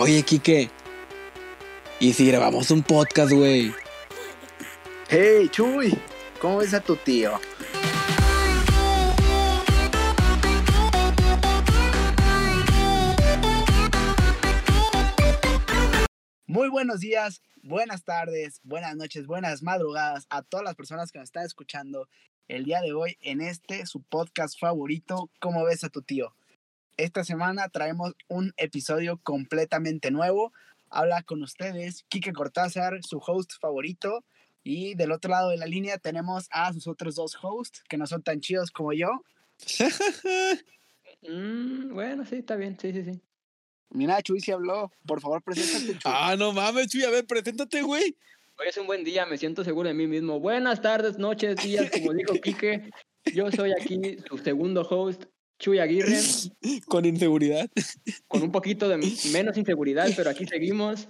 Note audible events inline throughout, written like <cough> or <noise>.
Oye, Quique. ¿Y si grabamos un podcast, güey? Hey, Chuy, ¿cómo ves a tu tío? Muy buenos días, buenas tardes, buenas noches, buenas madrugadas a todas las personas que nos están escuchando el día de hoy en este su podcast favorito, ¿Cómo ves a tu tío? Esta semana traemos un episodio completamente nuevo. Habla con ustedes Kike Cortázar, su host favorito. Y del otro lado de la línea tenemos a sus otros dos hosts que no son tan chidos como yo. <laughs> Mm, bueno, sí, está bien, sí, sí, sí. Mira, Chuy se habló. Por favor, preséntate, Chuy. Ah, no mames, Chuy. A ver, preséntate, güey. Hoy es un buen día, me siento seguro de mí mismo. Buenas tardes, noches, días, como dijo <laughs> Quique. Yo soy aquí su segundo host, Chuy Aguirre, <laughs> Con inseguridad. con un poquito de <laughs> menos inseguridad, pero aquí seguimos.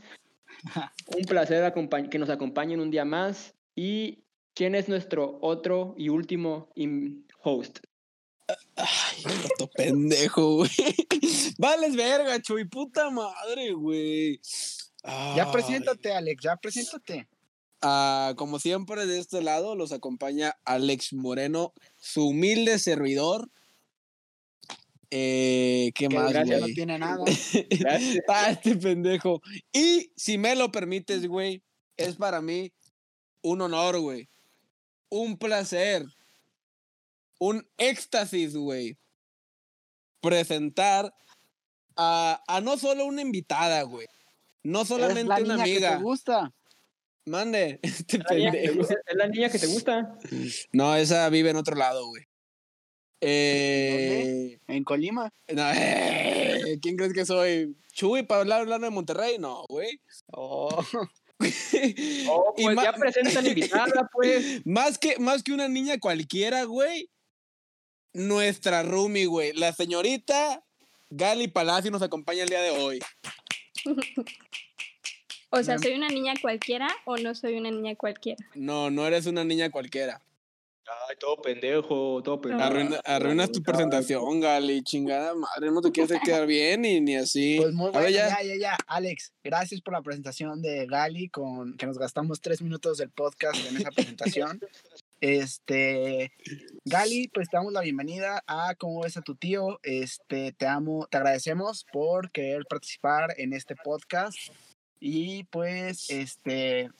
Un placer que nos acompañen un día más. ¿Y quién es nuestro otro y último im- host? Ay, puto pendejo, güey. <laughs> Vales verga, Chuy. Puta madre, güey. Ya preséntate, Alex, ya preséntate. Ah, como siempre, de este lado los acompaña Alex Moreno, su humilde servidor. Eh, ¿Qué Que más, gracia no güey? tiene nada. <laughs> Gracias. Ah, este pendejo. Y si me lo permites, güey, es para mí un honor, güey. Un placer. Un éxtasis, güey. Presentar a, a no solo una invitada, güey. No Es solamente la una niña que amiga. te gusta. Mande, <laughs> este La niña que te pendejo. gusta- ¿Es la niña que te gusta? No, esa vive en otro lado, güey. Eh, En Colima. no, eh, ¿Quién crees que soy? Chuy para hablar, hablar de Monterrey, no, güey. Oh. <laughs> Oh, pues ya presenta la invitada, pues. <laughs> Más que, más que una niña cualquiera, güey. Nuestra roomie, güey. La señorita Gali Palacio nos acompaña el día de hoy. <laughs> O sea, ¿soy una niña cualquiera o no soy una niña cualquiera? No, no eres una niña cualquiera. Ay, todo pendejo, todo pendejo. Arruina- arruinas tu presentación, Gali. Chingada madre, no te quieres quedar bien ni, ni así. Pues muy A bueno, ver, ya. ya. ya, ya, Alex, gracias por la presentación de Gali, con que nos gastamos tres minutos del podcast en esa presentación. <laughs> Este, Gali, pues te damos la bienvenida a ¿Cómo ves a tu tío? Este, te amo, te agradecemos por querer participar en este podcast. Y pues, este,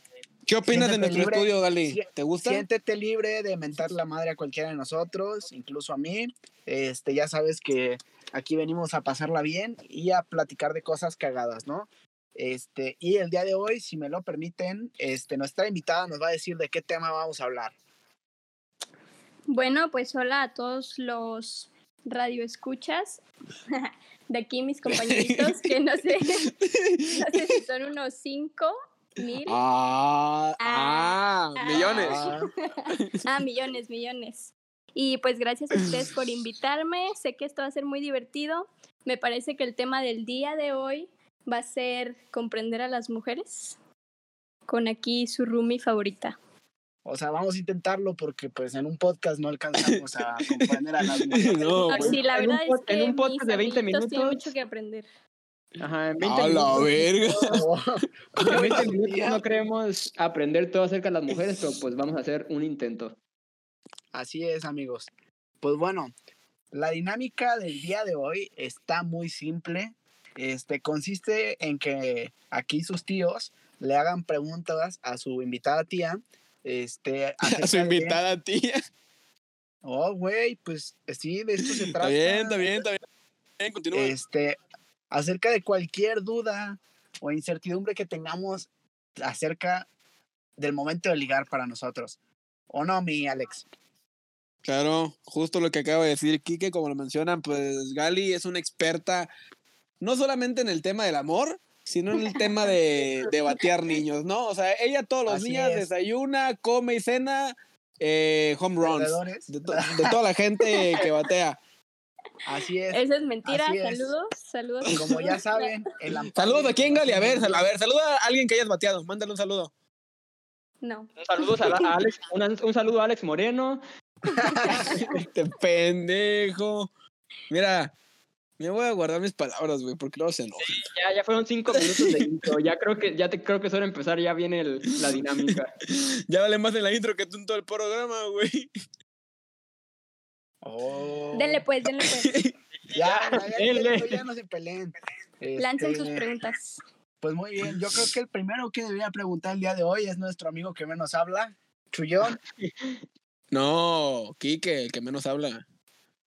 ¿Qué opinas de nuestro libre. estudio, Gali? ¿Te gusta? Siéntete libre de mentar la madre a cualquiera de nosotros, incluso a mí. Este, ya sabes que aquí venimos a pasarla bien y a platicar de cosas cagadas, ¿no? Este, y el día de hoy, si me lo permiten, este, nuestra invitada nos va a decir de qué tema vamos a hablar. Bueno, pues hola a todos los radioescuchas. <laughs> De aquí mis compañeritos, que no sé, <laughs> no sé si son unos cinco mil. Ah, ah, Ah. millones. Ah, <laughs> Ah, millones, millones. Y pues gracias a ustedes por invitarme. Sé que esto va a ser muy divertido. Me parece que el tema del día de hoy va a ser comprender a las mujeres. Con aquí su roomie favorita. o sea, vamos a intentarlo porque pues en un podcast no alcanzamos a <laughs> comprender a las mujeres. No, sí, la en un verdad es que en un podcast mis de 20 amiguitos tienen minutos. mucho que aprender. Ajá, en 20 A la minutos. verga. Oh, <laughs> En 20 oh, <laughs> minutos no queremos aprender todo acerca de las mujeres, pero pues vamos a hacer un intento. Así es, amigos. Pues bueno, la dinámica del día de hoy está muy simple. Este consiste en que aquí sus tíos le hagan preguntas a su invitada tía. Este, <laughs> A su acerca de- invitada tía. Oh, güey, pues sí, de esto se Está trata. bien, está bien, está bien. Bien, continúa. Este, acerca de cualquier duda o incertidumbre que tengamos acerca del momento de ligar para nosotros. ¿O no, mi Alex? Claro, justo lo que acaba de decir Kike, como lo mencionan, pues Gali es una experta no solamente en el tema del amor, sino en el tema de, <laughs> de batear niños, ¿no? O sea, ella todos los Así días es. desayuna, come y cena eh, home runs Perdedores. de, to- de toda la gente que batea. Así es. Eso es mentira. Así es. Saludos, saludos. Como ya <laughs> saben, el Saludos a quién, Gali, a ver, sal- a ver, saluda a alguien que hayas bateado, mándale un saludo. No. Un saludo a, Alex, una- un saludo a Alex Moreno. <laughs> Este pendejo. Mira, Me voy a guardar mis palabras, güey, porque luego se enoja. Ya, ya fueron cinco minutos de intro. Ya creo que, ya te, creo que es hora de empezar. Ya viene el- la dinámica. <laughs> Ya vale más en la intro que tú en todo el programa, güey. Oh. Denle pues, denle pues. <laughs> <laughs> Ya, ya, ya, denle. ya, ya no se peleen. Lancen sus Este, preguntas. Pues muy bien, yo creo que el primero que debería preguntar el día de hoy es nuestro amigo que menos habla, Chuyón. <laughs> No, Quique, el que menos habla.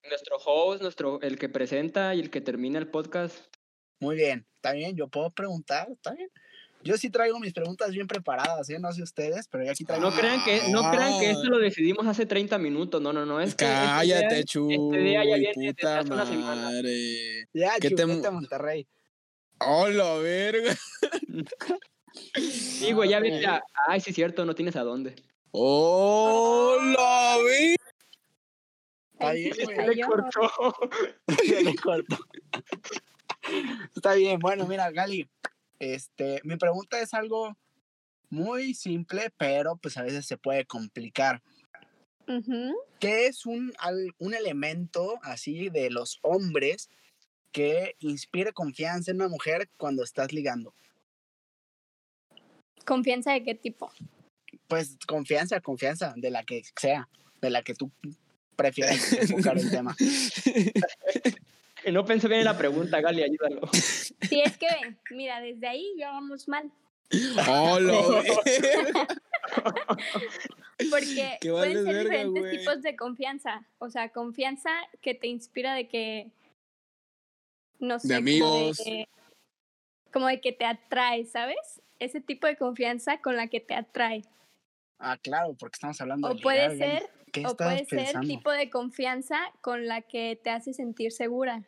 Nuestro host, nuestro, el que presenta y el que termina el podcast. Muy bien, está bien, yo puedo preguntar, está bien. Yo sí traigo mis preguntas bien preparadas, ¿eh? No sé ustedes, pero yo aquí traigo. No crean que, no crean que esto lo decidimos hace 30 minutos. No, no, no. Es que este día- Cállate, Chuy, este día ya viene puta hace una semana. madre. Ya, ¿Qué Chuy, te- vete a Monterrey. ¡Hola, verga! Sí, güey, ya vete a- Ay, sí, cierto, no tienes a dónde. ¡Hola, verga! Está Ahí güey. está <laughs> yo. Se le cortó. Está bien, bueno, mira, Gali, este, mi pregunta es algo muy simple, pero pues a veces se puede complicar. ¿Qué es un, un elemento así de los hombres que inspire confianza en una mujer cuando estás ligando? ¿Confianza de qué tipo? Pues confianza, confianza, de la que sea, de la que tú prefieras <laughs> enfocar el tema. <laughs> No pensé bien en la pregunta, Gali, ayúdalo. Sí, es que, mira, desde ahí ya vamos mal. ¡Hola, <laughs> verga! Porque Que pueden ser verga, diferentes tipos de confianza. O sea, confianza que te inspira de que. No sé. como amigos. de- como de que te atrae, ¿sabes? Ese tipo de confianza con la que te atrae. Ah, claro, porque estamos hablando O de puede ligar, Gali. ser, ¿Qué o puede ser pensando? tipo de confianza con la que te hace sentir segura.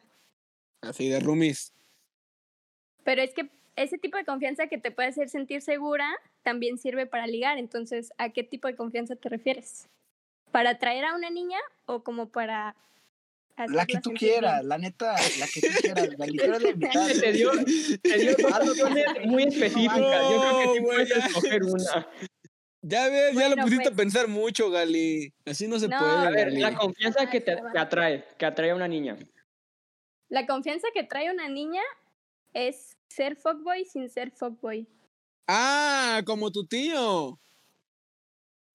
Así de roomies. Pero es que ese tipo de confianza que te puede hacer sentir segura también sirve para ligar. Entonces, ¿a qué tipo de confianza te refieres? ¿Para atraer a una niña o como para... La que tú bien? quieras, la neta, la que tú quieras, Gali, tú eres la. <laughs> Te dio, te dio muy específicas. Yo creo que sí puedes escoger una. Ya ves, ya lo pusiste a pues. pensar mucho, Gali. Así no se No, puede, A ver, Gali. la confianza que te que atrae, que atrae a una niña. La confianza que trae una niña es ser fuckboy sin ser fuckboy. Ah, como tu tío.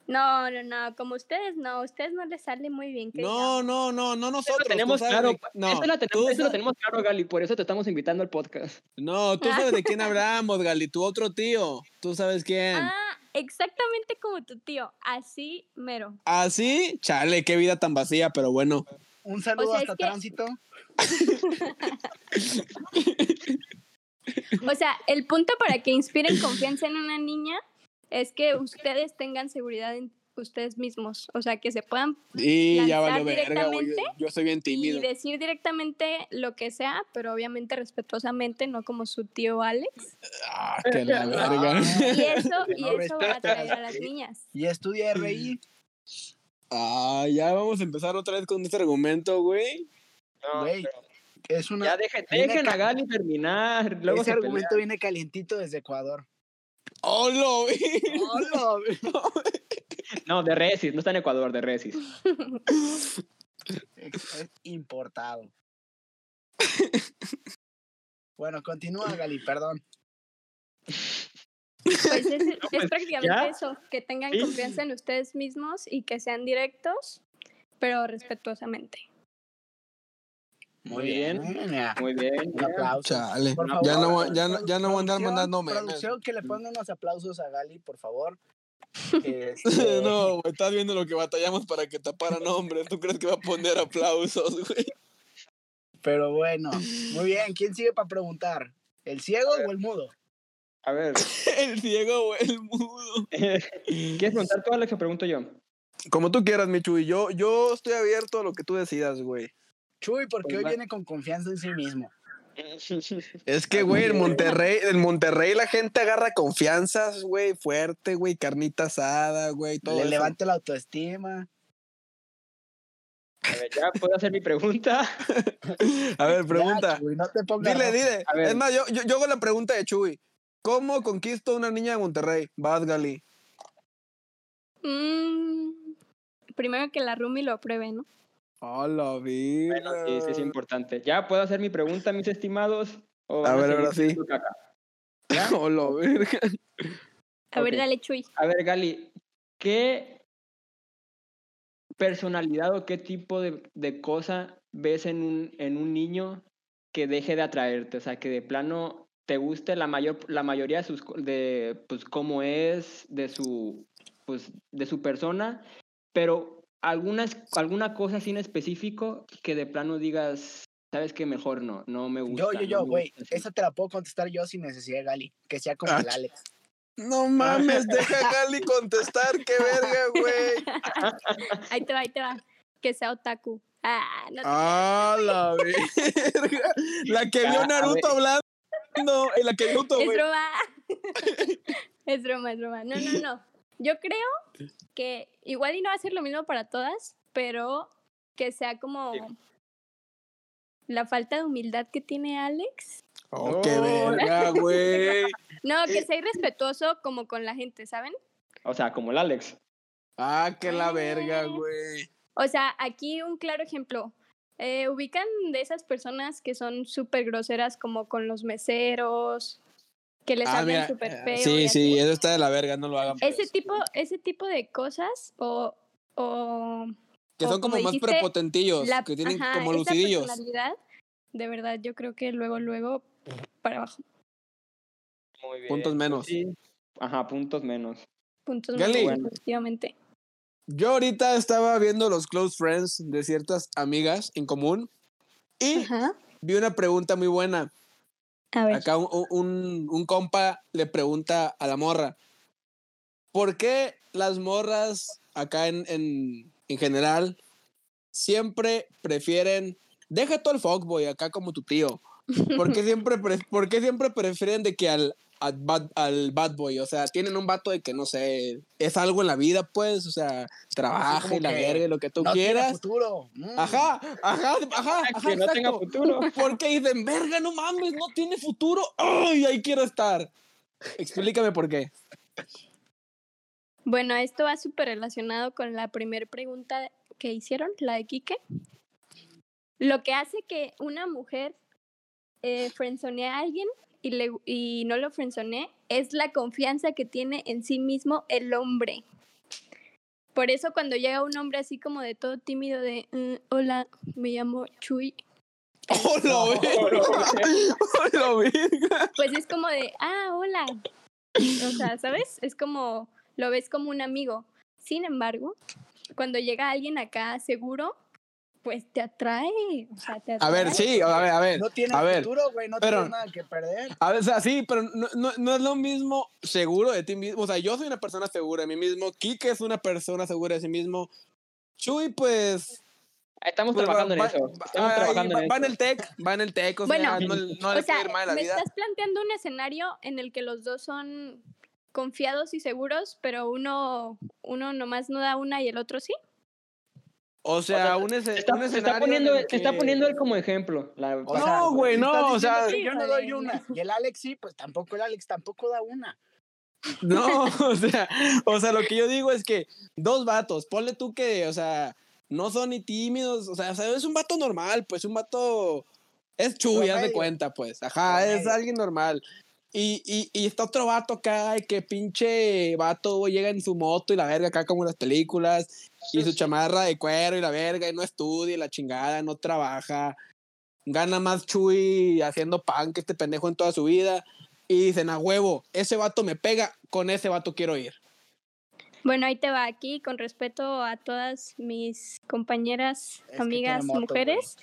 No, no, no, como ustedes no, a ustedes no les sale muy bien. que No, no, no, no Eso nosotros. lo tú tenemos claro. de- No, eso, tú tenemos, eso lo tenemos claro, Gali. Por eso te estamos invitando al podcast. No, tú sabes de quién hablamos, Gali. Tu otro tío. Tú sabes quién. Ah, exactamente como tu tío, así mero. ¿Así? Chale, qué vida tan vacía, pero bueno. Un saludo O sea, es hasta que- tránsito. O sea, el punto para que inspiren confianza en una niña es que ustedes tengan seguridad en ustedes mismos. O sea, que se puedan Y ya Lanzar valió verga, güey. Yo, yo soy bien tímido. y decir directamente lo que sea, pero obviamente respetuosamente, no como su tío Alex. Ah, que la <laughs> verga. Y eso, <laughs> y No eso va a atraer a las niñas. Y estudia RI. Ah, ya vamos a empezar otra vez con este argumento, güey. No, Güey, pero Es una, ya dejen, dejen a Gali terminar. Luego ese se argumento viene calientito desde Ecuador. ¡Hola, güey! ¡Hola! pelean. <laughs> No, de Resis, no está en Ecuador, de Resis. Es, importado. Bueno, continúa, Gali, perdón. Pues es, <laughs> es pues, prácticamente ya. eso, que tengan Sí. confianza en ustedes mismos y que sean directos, pero respetuosamente. Muy bien. Muy bien. Un aplauso. Chale. Por Ya no, ya, no, ya no voy a andar mandando memes. Producción, que le ponga unos aplausos a Gali, por favor. <laughs> Este, No, güey, estás viendo lo que batallamos para que taparan nombres. ¿Tú crees que va a poner aplausos, güey? Pero bueno, muy bien. ¿Quién sigue para preguntar? ¿El ciego o el mudo? A ver, <laughs> El ciego o el mudo. <laughs> ¿quieres preguntar tú, Alex, o pregunto yo? Como tú quieras, Michu. Y yo, yo estoy abierto a lo que tú decidas, güey. Chuy, porque Pues hoy va. viene con confianza en sí mismo. Es que, güey, en Monterrey, en Monterrey la gente agarra confianzas, güey, fuerte, güey, carnita asada, güey, todo Le eso. levante la autoestima. A ver, ya puedo hacer mi pregunta. <laughs> A ver, pregunta. Ya, Chuy, no te pongas Dile, dile. A ver. Es más, yo, yo, yo hago la pregunta de Chuy. ¿Cómo conquisto a una niña de Monterrey? Vas, Gali. Mm, primero que la Rumi lo apruebe, ¿no? Hola, vida. Bueno, sí, sí es importante. ¿Ya puedo hacer mi pregunta, mis estimados? ¿O A ver, seguir ahora sí. Hola, <laughs> verga. A ver, dale, Chuy. A ver, Gali, ¿qué personalidad o qué tipo de, de cosa ves en un, en un niño que deje de atraerte? O sea, que de plano te guste la mayor la mayoría de sus de pues cómo es, de su pues de su persona, pero algunas alguna cosa así en específico que de plano digas, sabes que mejor no, no me gusta. Yo, yo, yo, güey. gusta así". Esa te la puedo contestar yo sin necesidad de Gali. Que sea como Ah, el Alex. No mames, <laughs> deja a Gali contestar, qué verga, güey. <laughs> Ahí te va, ahí te va. Que sea otaku. Ah, no te Ah, la verga. La que vio Ah, Naruto hablando. Y la que vio Naruto, Es broma. <laughs> es broma, es broma. No, no, no. Yo creo que igual y no va a ser lo mismo para todas, pero que sea como Sí. la falta de humildad que tiene Alex. Oh, qué verga, güey. <laughs> No, que sea irrespetuoso como con la gente, ¿saben? O sea, como el Alex. Ah, que la verga, güey. O sea, aquí un claro ejemplo. Eh, ubican de esas personas que son súper groseras como con los meseros, que les Ah, hablan súper eh, feo. Sí, así. sí, eso está de la verga, no lo hagan. Ese pues. tipo, ese tipo de cosas o, o Que son como, como más dijiste, prepotentillos, la, que tienen ajá, como lucidillos. personalidad, de verdad, yo creo que luego, luego, para abajo. Muy bien. Puntos menos. sí. Ajá, puntos menos. Puntos Gali. menos, efectivamente. Yo ahorita estaba viendo los close friends de ciertas amigas en común y Ajá. vi una pregunta muy buena. A ver. Acá un, un, un compa le pregunta a la morra, ¿por qué las morras acá en, en, en general siempre prefieren, deja todo el fuckboy acá como tu tío, ¿por qué <laughs> siempre, pre- por qué siempre prefieren de que al, al, bad, al bad boy? O sea, tienen un vato de que, no sé, es algo en la vida, pues, o sea, trabaja y la verga lo que tú no tiene quieras. futuro. Mm. Ajá, ajá, ajá, <laughs> ajá, que no tenga futuro. <laughs> Porque dicen, verga, no mames, no tiene futuro. ¡Ay, ahí quiero estar! Explícame por qué. Bueno, esto va súper relacionado con la primera pregunta que hicieron, la de Quique. Lo que hace que una mujer eh, frenzonee a alguien y, le, y no lo frenzonee es la confianza que tiene en sí mismo el hombre. Por eso cuando llega un hombre así como de todo tímido de, "Mm, hola, me llamo Chuy, ¡Hola, verga! <laughs> ¡Hola, verga! pues es como de, ah, hola. O sea, ¿sabes? Es como, lo ves como un amigo. Sin embargo, cuando llega alguien acá seguro, pues te atrae. O sea, te A atrae. ver, sí, a ver, a ver. No tiene a ver, futuro, güey. No pero- tiene nada que perder. A ver, o sea, sí, pero no, no, no es lo mismo seguro de ti mismo. O sea, yo soy una persona segura de mí mismo. Kike es una persona segura de sí mismo. Chuy, pues. Estamos pues, trabajando va, en eso. va- Estamos trabajando va, en va eso. en el tech, va en el tech. O Bueno, sea, no, no O le sea, puede ir mal en la me vida. estás planteando un escenario en el que los dos son confiados y seguros, pero uno, uno nomás no da una y el otro sí. O sea, sea, un, está, un se está escenario. poniendo, en el se está que- poniendo él como ejemplo. La, O No, sea, güey, tú no, o sea- que yo no doy una. Y el Alex sí, pues tampoco el Alex tampoco da una. <laughs> No, o sea, o sea, lo que yo digo es que dos vatos, ponle tú que, o sea, no son ni tímidos, o sea, o sea, es un vato normal, pues un vato es chuy, haz de cuenta, pues, ajá, es alguien normal. Y, y, y está otro vato acá, que pinche vato güey, llega en su moto y la verga acá como en las películas, y su chamarra de cuero y la verga, y no estudia, y la chingada, no trabaja, gana más chuy haciendo pan que este pendejo en toda su vida. Y dicen, a huevo, ese vato me pega, con ese vato quiero ir. Bueno, ahí te va aquí, con respeto a todas mis compañeras, Es amigas, moto, mujeres.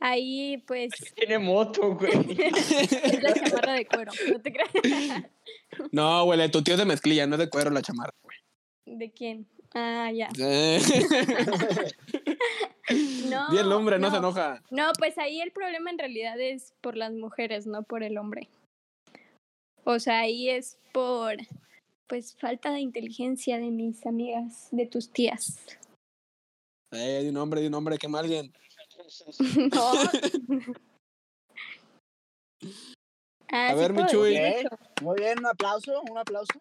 Ahí, pues, Tiene moto, güey. <laughs> es la chamarra de cuero. No te creas. <laughs> No, güey, tu tío es de mezclilla, no es de cuero la chamarra, güey. ¿De quién? Ah, ya. <laughs> No, Di el nombre, no, no. se enoja. No, pues ahí el problema en realidad es por las mujeres, no por el hombre. O sea, ahí es por, pues, falta de inteligencia de mis amigas, de tus tías. Eh, di un nombre, di un nombre, quema alguien. <laughs> No. Ah, A sí ver, mi puedo Chuy. decir Ok, eso. Muy bien, un aplauso, un aplauso.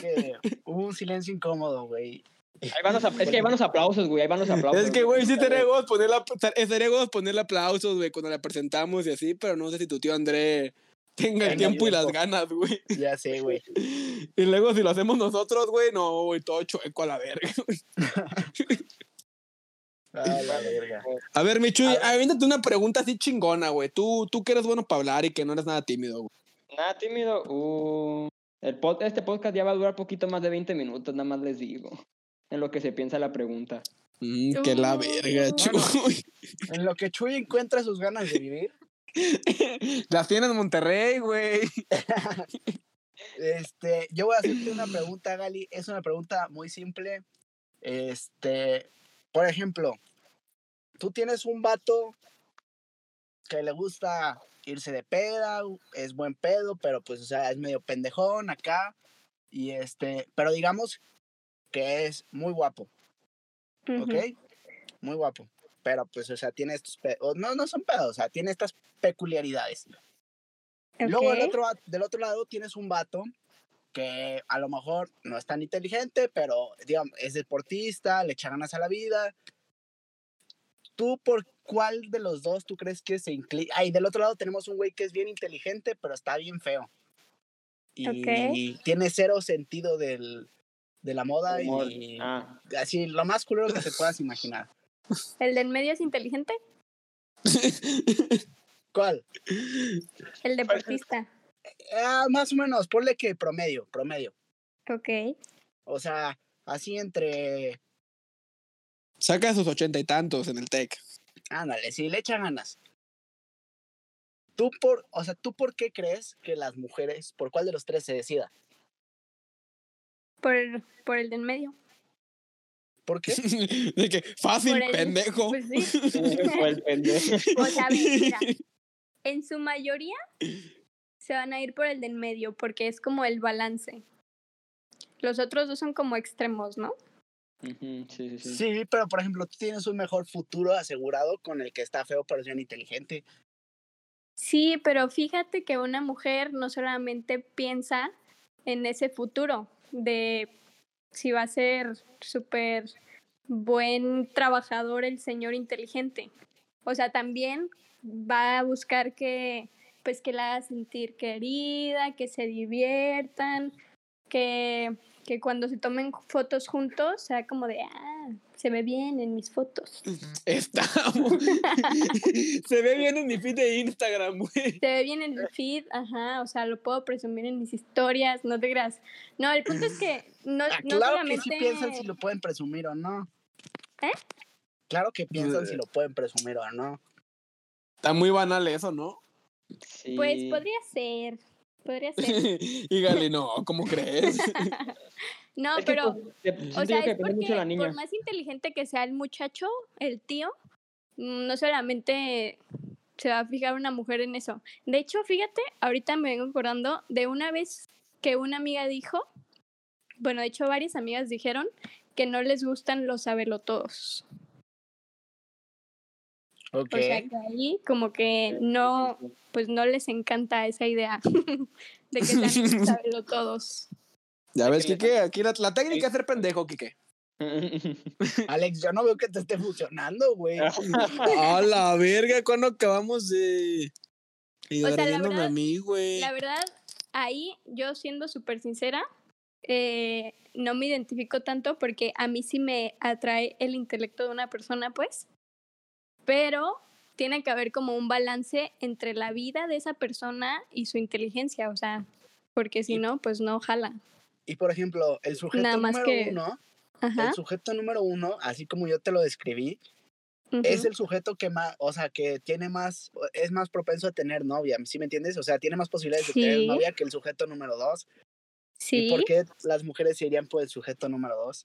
Que hubo un silencio incómodo, güey. Ahí van los ap- es que ahí van los aplausos, güey. Ahí van los aplausos. Es que, güey, sí estaría huevos ponerle, estaría huevos ponerle aplausos, güey, cuando la presentamos y así, pero no sé si tu tío André tenga el tiempo y las ganas, güey. Ya sé, güey. <laughs> Y luego si lo hacemos nosotros, güey, no, güey, todo chueco a la verga. güey. <laughs> Ah, la verga. A ver, Michu, A aviéntate una pregunta así chingona, güey. Tú, tú que eres bueno para hablar y que no eres nada tímido, güey. Nada tímido. Uh, el pod- este podcast ya va a durar poquito más de 20 minutos, nada más les digo. En lo que se piensa la pregunta. Mm, que la verga, bueno. Chuy. En lo que Chuy encuentra sus ganas de vivir, <laughs> Las tiene en Monterrey, güey. este, yo voy a hacerte una pregunta, Gali. Es una pregunta muy simple. Este, por ejemplo, tú tienes un vato que le gusta irse de peda, es buen pedo, pero pues, o sea, es medio pendejón acá. Y este, pero digamos que es muy guapo, Ujú. ¿ok? Muy guapo. Pero pues, o sea, tiene estos pedos, no, no son pedos, o sea, tiene estas peculiaridades. Luego del otro, del otro lado tienes un vato que a lo mejor no es tan inteligente, pero digamos, es deportista, le echa ganas a la vida. ¿Tú por cuál de los dos tú crees que se inclina? Ay, del otro lado tenemos un güey que es bien inteligente, pero está bien feo. Y tiene cero sentido del, de la moda Humor. y Ah, así, lo más culero que te puedas imaginar. <laughs> ¿El del medio es inteligente? <laughs> ¿Cuál? El deportista. Ah, más o menos, ponle que promedio, promedio. Ok. O sea, así entre Saca sus ochenta y tantos en el TEC. Ándale, sí, le echa ganas. ¿Tú por, o sea, ¿tú por qué crees que las mujeres, por cuál de los tres se decida? Por, por el del medio. ¿Por qué? <laughs> De que fácil, el- pendejo. Pues sí. <laughs> fue el pendejo. <laughs> O sea, mira, en su mayoría se van a ir por el del medio porque es como el balance. Los otros dos son como extremos, ¿no? Ujú, Sí, sí, sí. Sí, pero por ejemplo, tú tienes un mejor futuro asegurado con el que está feo pero es bien inteligente. Sí, pero fíjate que una mujer no solamente piensa en ese futuro de si va a ser súper buen trabajador el señor inteligente. O sea, también va a buscar que pues que la haga sentir querida, que se diviertan, que, que cuando se tomen fotos juntos sea como de, ah, se ve bien en mis fotos. Estamos. <laughs> Se ve bien en mi feed de Instagram, güey. Se ve bien en el feed, ajá, o sea, lo puedo presumir en mis historias, no te creas. No, el punto es que no, Ah, no claro solamente... que sí piensan si lo pueden presumir o no. ¿Eh? Claro que piensan si lo pueden presumir o no. Está muy banal eso, ¿no? Sí. Pues podría ser, podría <laughs> ser. y Gali, no, ¿cómo crees? <laughs> No, Es que, pero, pues, o sea, es porque niña. por más inteligente que sea el muchacho, el tío, mm, no solamente se va a fijar una mujer en eso. De hecho, fíjate, ahorita me vengo acordando de una vez que una amiga dijo, bueno, de hecho varias amigas dijeron que no les gustan los sabelotodos. O sea, que ahí como que no, pues no les encanta esa idea <laughs> de que sean <laughs> sabelotodos. Ya ves, que le- Kike, aquí la, la técnica es ser pendejo, Kike. <laughs> Alex, yo no veo que te esté funcionando, güey. A la verga, cuando acabamos de. Y O sea, la verdad- a mí, güey. La verdad, ahí yo siendo súper sincera, eh, no me identifico tanto porque a mí sí me atrae el intelecto de una persona, pues, pero tiene que haber como un balance entre la vida de esa persona y su inteligencia, o sea, porque si Y- no, pues no jala. Y por ejemplo, el sujeto Nada más número que- uno, Ajá. el sujeto número uno, así como yo te lo describí, es el sujeto que más, o sea, que tiene más, es más propenso a tener novia, ¿sí me entiendes? O sea, tiene más posibilidades de tener novia que el sujeto número dos. ¿Y Sí, por qué las mujeres se irían por el sujeto número dos?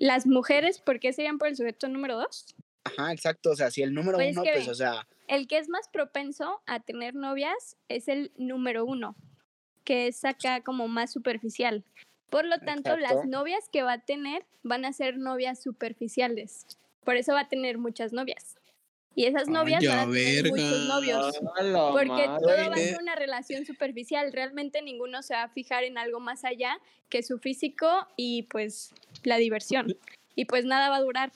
Las mujeres, ¿por qué serían por el sujeto número dos? Ajá, exacto. O sea, si el número Pues es uno, que pues, o sea, El que es más propenso a tener novias es el número uno, que es acá como más superficial. Por lo tanto, Exacto. las novias que va a tener van a ser novias superficiales. Por eso va a tener muchas novias. Y esas novias Ay, van a tener verga. muchos novios. Porque madre. todo va a ser una relación superficial. Realmente ninguno se va a fijar en algo más allá que su físico y pues la diversión. Y pues nada va a durar.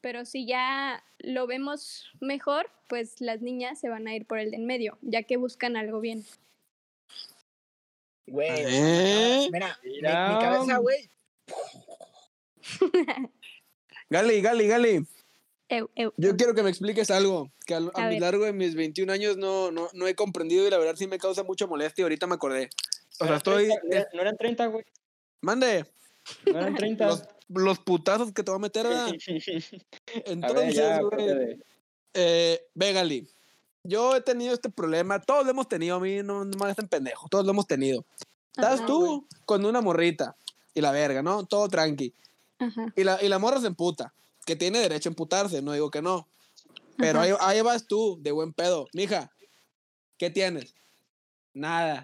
Pero si ya lo vemos mejor, pues las niñas se van a ir por el de en medio, ya que buscan algo bien. Güey, ¿Eh? mira, mi, mi Mira. cabeza, güey. <laughs> Gali, Gali, Gali. Eu, eu, Yo eu. quiero que me expliques algo que a, lo A ver. largo de mis 21 años no, no, no he comprendido y la verdad sí me causa mucha molestia y ahorita me acordé. O sea, estoy... No eran- No eran 30, güey. Mande, No eran 30. los, los putazos que te va a meter, <laughs> Entonces, güey, eh, yo he tenido este problema, todos lo hemos tenido, a mí no, no me hacen pendejo, todos lo hemos tenido. Estás Ajá, tú con una morrita y la verga, ¿no? Todo tranqui. Ajá. Y la, y la morra se emputa, que tiene derecho a emputarse, no digo que no. Pero ahí, ahí vas tú, de buen pedo. Mija, ¿qué tienes? Nada.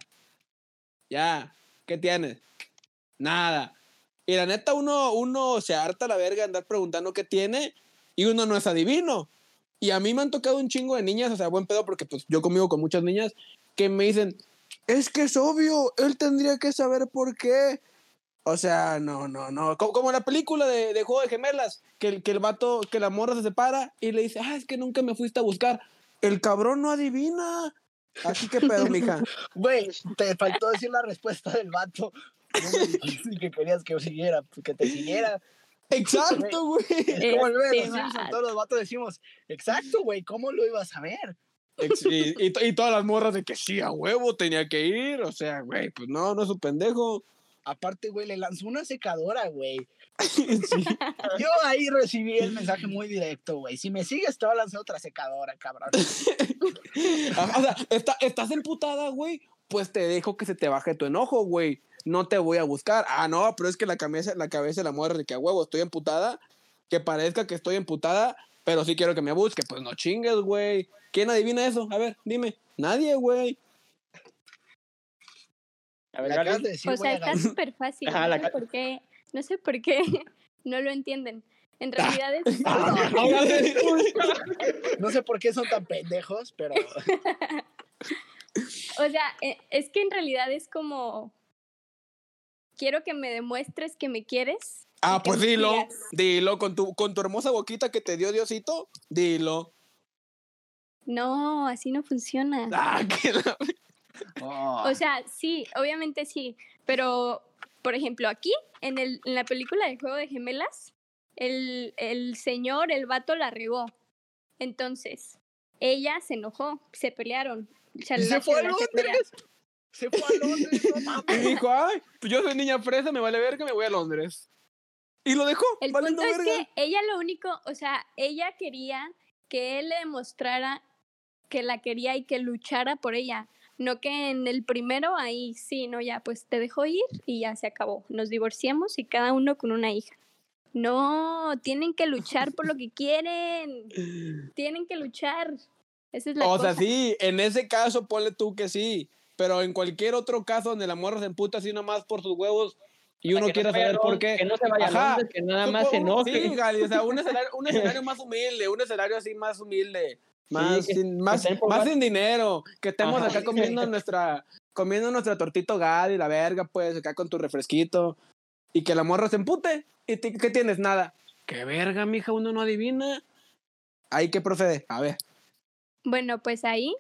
Ya, ¿qué tienes? Nada. Y la neta, uno, uno se harta la verga de andar preguntando qué tiene y uno no es adivino. Y a mí me han tocado un chingo de niñas, o sea, buen pedo, porque pues yo conmigo con muchas niñas que me dicen, es que es obvio, él tendría que saber por qué. O sea, no, no, no. Como, como la película de, de Juego de Gemelas, que el, que el vato, que la morra se separa y le dice, ah, es que nunca me fuiste a buscar. El cabrón no adivina. Así que pedo, mija. <laughs> Güey, te faltó decir la respuesta del vato. No que querías que siguiera, que te siguiera. Exacto, güey. Es como el bebé de Este todos los vatos decimos, exacto, güey, ¿cómo lo ibas a ver? Y, y, to- y todas las morras de que sí, a huevo, tenía que ir. O sea, güey, pues no, no es un pendejo. Aparte, güey, le lanzó una secadora, güey. <laughs> Sí. Yo ahí recibí el mensaje muy directo, güey. Si me sigues, te voy a lanzar otra secadora, cabrón. Ajá, <laughs> O sea, está- estás emputada, güey. Pues te dejo que se te baje tu enojo, güey. No te voy a buscar. Ah, no, pero es que la cabeza, la cabeza de la mujer de que a huevo estoy emputada. Que parezca que estoy emputada, pero sí quiero que me busque. Pues no chingues, güey. ¿Quién adivina eso? A ver, dime. Nadie, güey. A ver, acabas de decir, O sea, está súper fácil. Ajá, no, la sé por qué, no sé por qué <laughs> no lo entienden. En realidad es... <laughs> <laughs> No sé por qué son tan pendejos, pero O sea, eh, es que en realidad es como... Quiero que me demuestres que me quieres. Ah, pues me dilo. Dilo con tu, con tu hermosa boquita que te dio Diosito. Dilo. No, así no funciona. Ah, <laughs> la- Oh. O sea, sí, obviamente sí, pero por ejemplo, aquí en, el, en la película de Juego de Gemelas, el, el señor, el vato la regó. Entonces, ella se enojó, se pelearon. ¿Y Chalala, se fue a chalala. Se fue a Londres, no <laughs> Y mames. dijo, ay, pues yo soy niña fresa, me vale verga, me voy a Londres. Y lo dejó, El punto es verga. que ella lo único, o sea, ella quería que él le demostrara que la quería y que luchara por ella. No que en el primero ahí sí, no, ya pues te dejó ir y ya se acabó. Nos divorciamos y cada uno con una hija. No, tienen que luchar por lo que quieren. Tienen que luchar. Esa es la O cosa. sea, sí, en ese caso ponle tú que sí, pero en cualquier otro caso donde la morra se emputa así nomás por sus huevos y uno no quiere vaya saber por qué. Que no se vaya Ajá. a Londres, que nada más se enoje. Sí, Gali, o sea, un <laughs> escenario, un escenario más humilde, un escenario así más humilde, más, que- sin, más, más sin dinero, que estemos Ajá. acá comiendo nuestra, comiendo nuestra tortito Gali, la verga, pues, acá con tu refresquito, y que la morra se empute, y ¿qué tienes? Nada. ¿Qué verga, mija? Uno no adivina. Ahí que procede, a ver. Bueno, pues ahí,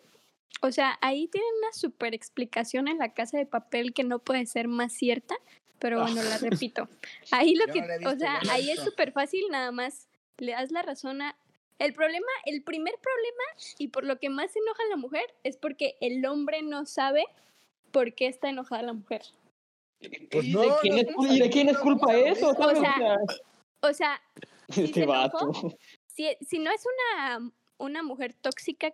o sea, ahí tienen una super explicación en la casa de papel que no puede ser más cierta, pero bueno, la <laughs> repito. Ahí lo Yo que, no o sea, no ahí es súper fácil, nada más le das la razón a... El problema, el primer problema, y por lo que más se enoja la mujer, es porque el hombre no sabe por qué está enojada la mujer. Pues ¿Y no, de quién es, es cul- ¿Y de quién es no, culpa o sea, eso? o sea, O sea, si se este vato. enojó, si, si no es una, una mujer tóxica,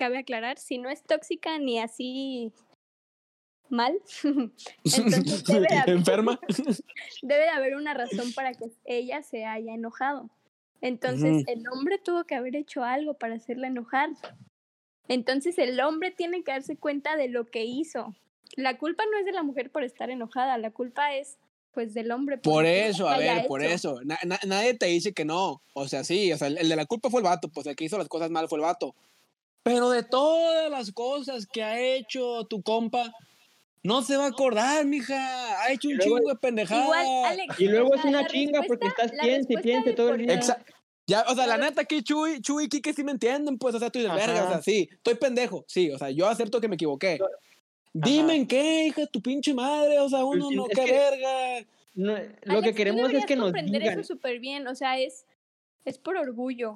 cabe aclarar, si no es tóxica ni así mal, <laughs> entonces debe de, haber, Enferma. <laughs> debe de haber una razón para que ella se haya enojado. Entonces el hombre tuvo que haber hecho algo para hacerla enojar. Entonces el hombre tiene que darse cuenta de lo que hizo. La culpa no es de la mujer por estar enojada, la culpa es pues del hombre. Por eso, a ver, por hecho. eso. Na- na- nadie te dice que no. O sea, sí, o sea, el, el de la culpa fue el vato, pues el que hizo las cosas mal fue el vato. Pero de todas las cosas que ha hecho tu compa, no se va a acordar, mija. Ha hecho un luego- chingo de pendejadas. Igual, Alex. Y luego es una chinga porque estás piense y piense todo el día. qué- Exa- Ya, o sea, la neta aquí Chuy, Chuy y Kike sí me entienden, pues, o sea, estoy de verga, o Ajá. sea, sí, estoy pendejo, sí, o sea, yo acepto que me equivoqué. Dime en qué, hija, tu pinche madre, o sea, uno sí, no, es qué que- verga. No, lo Alex, que queremos es que nos digan. eso súper bien, o sea, es, es por orgullo.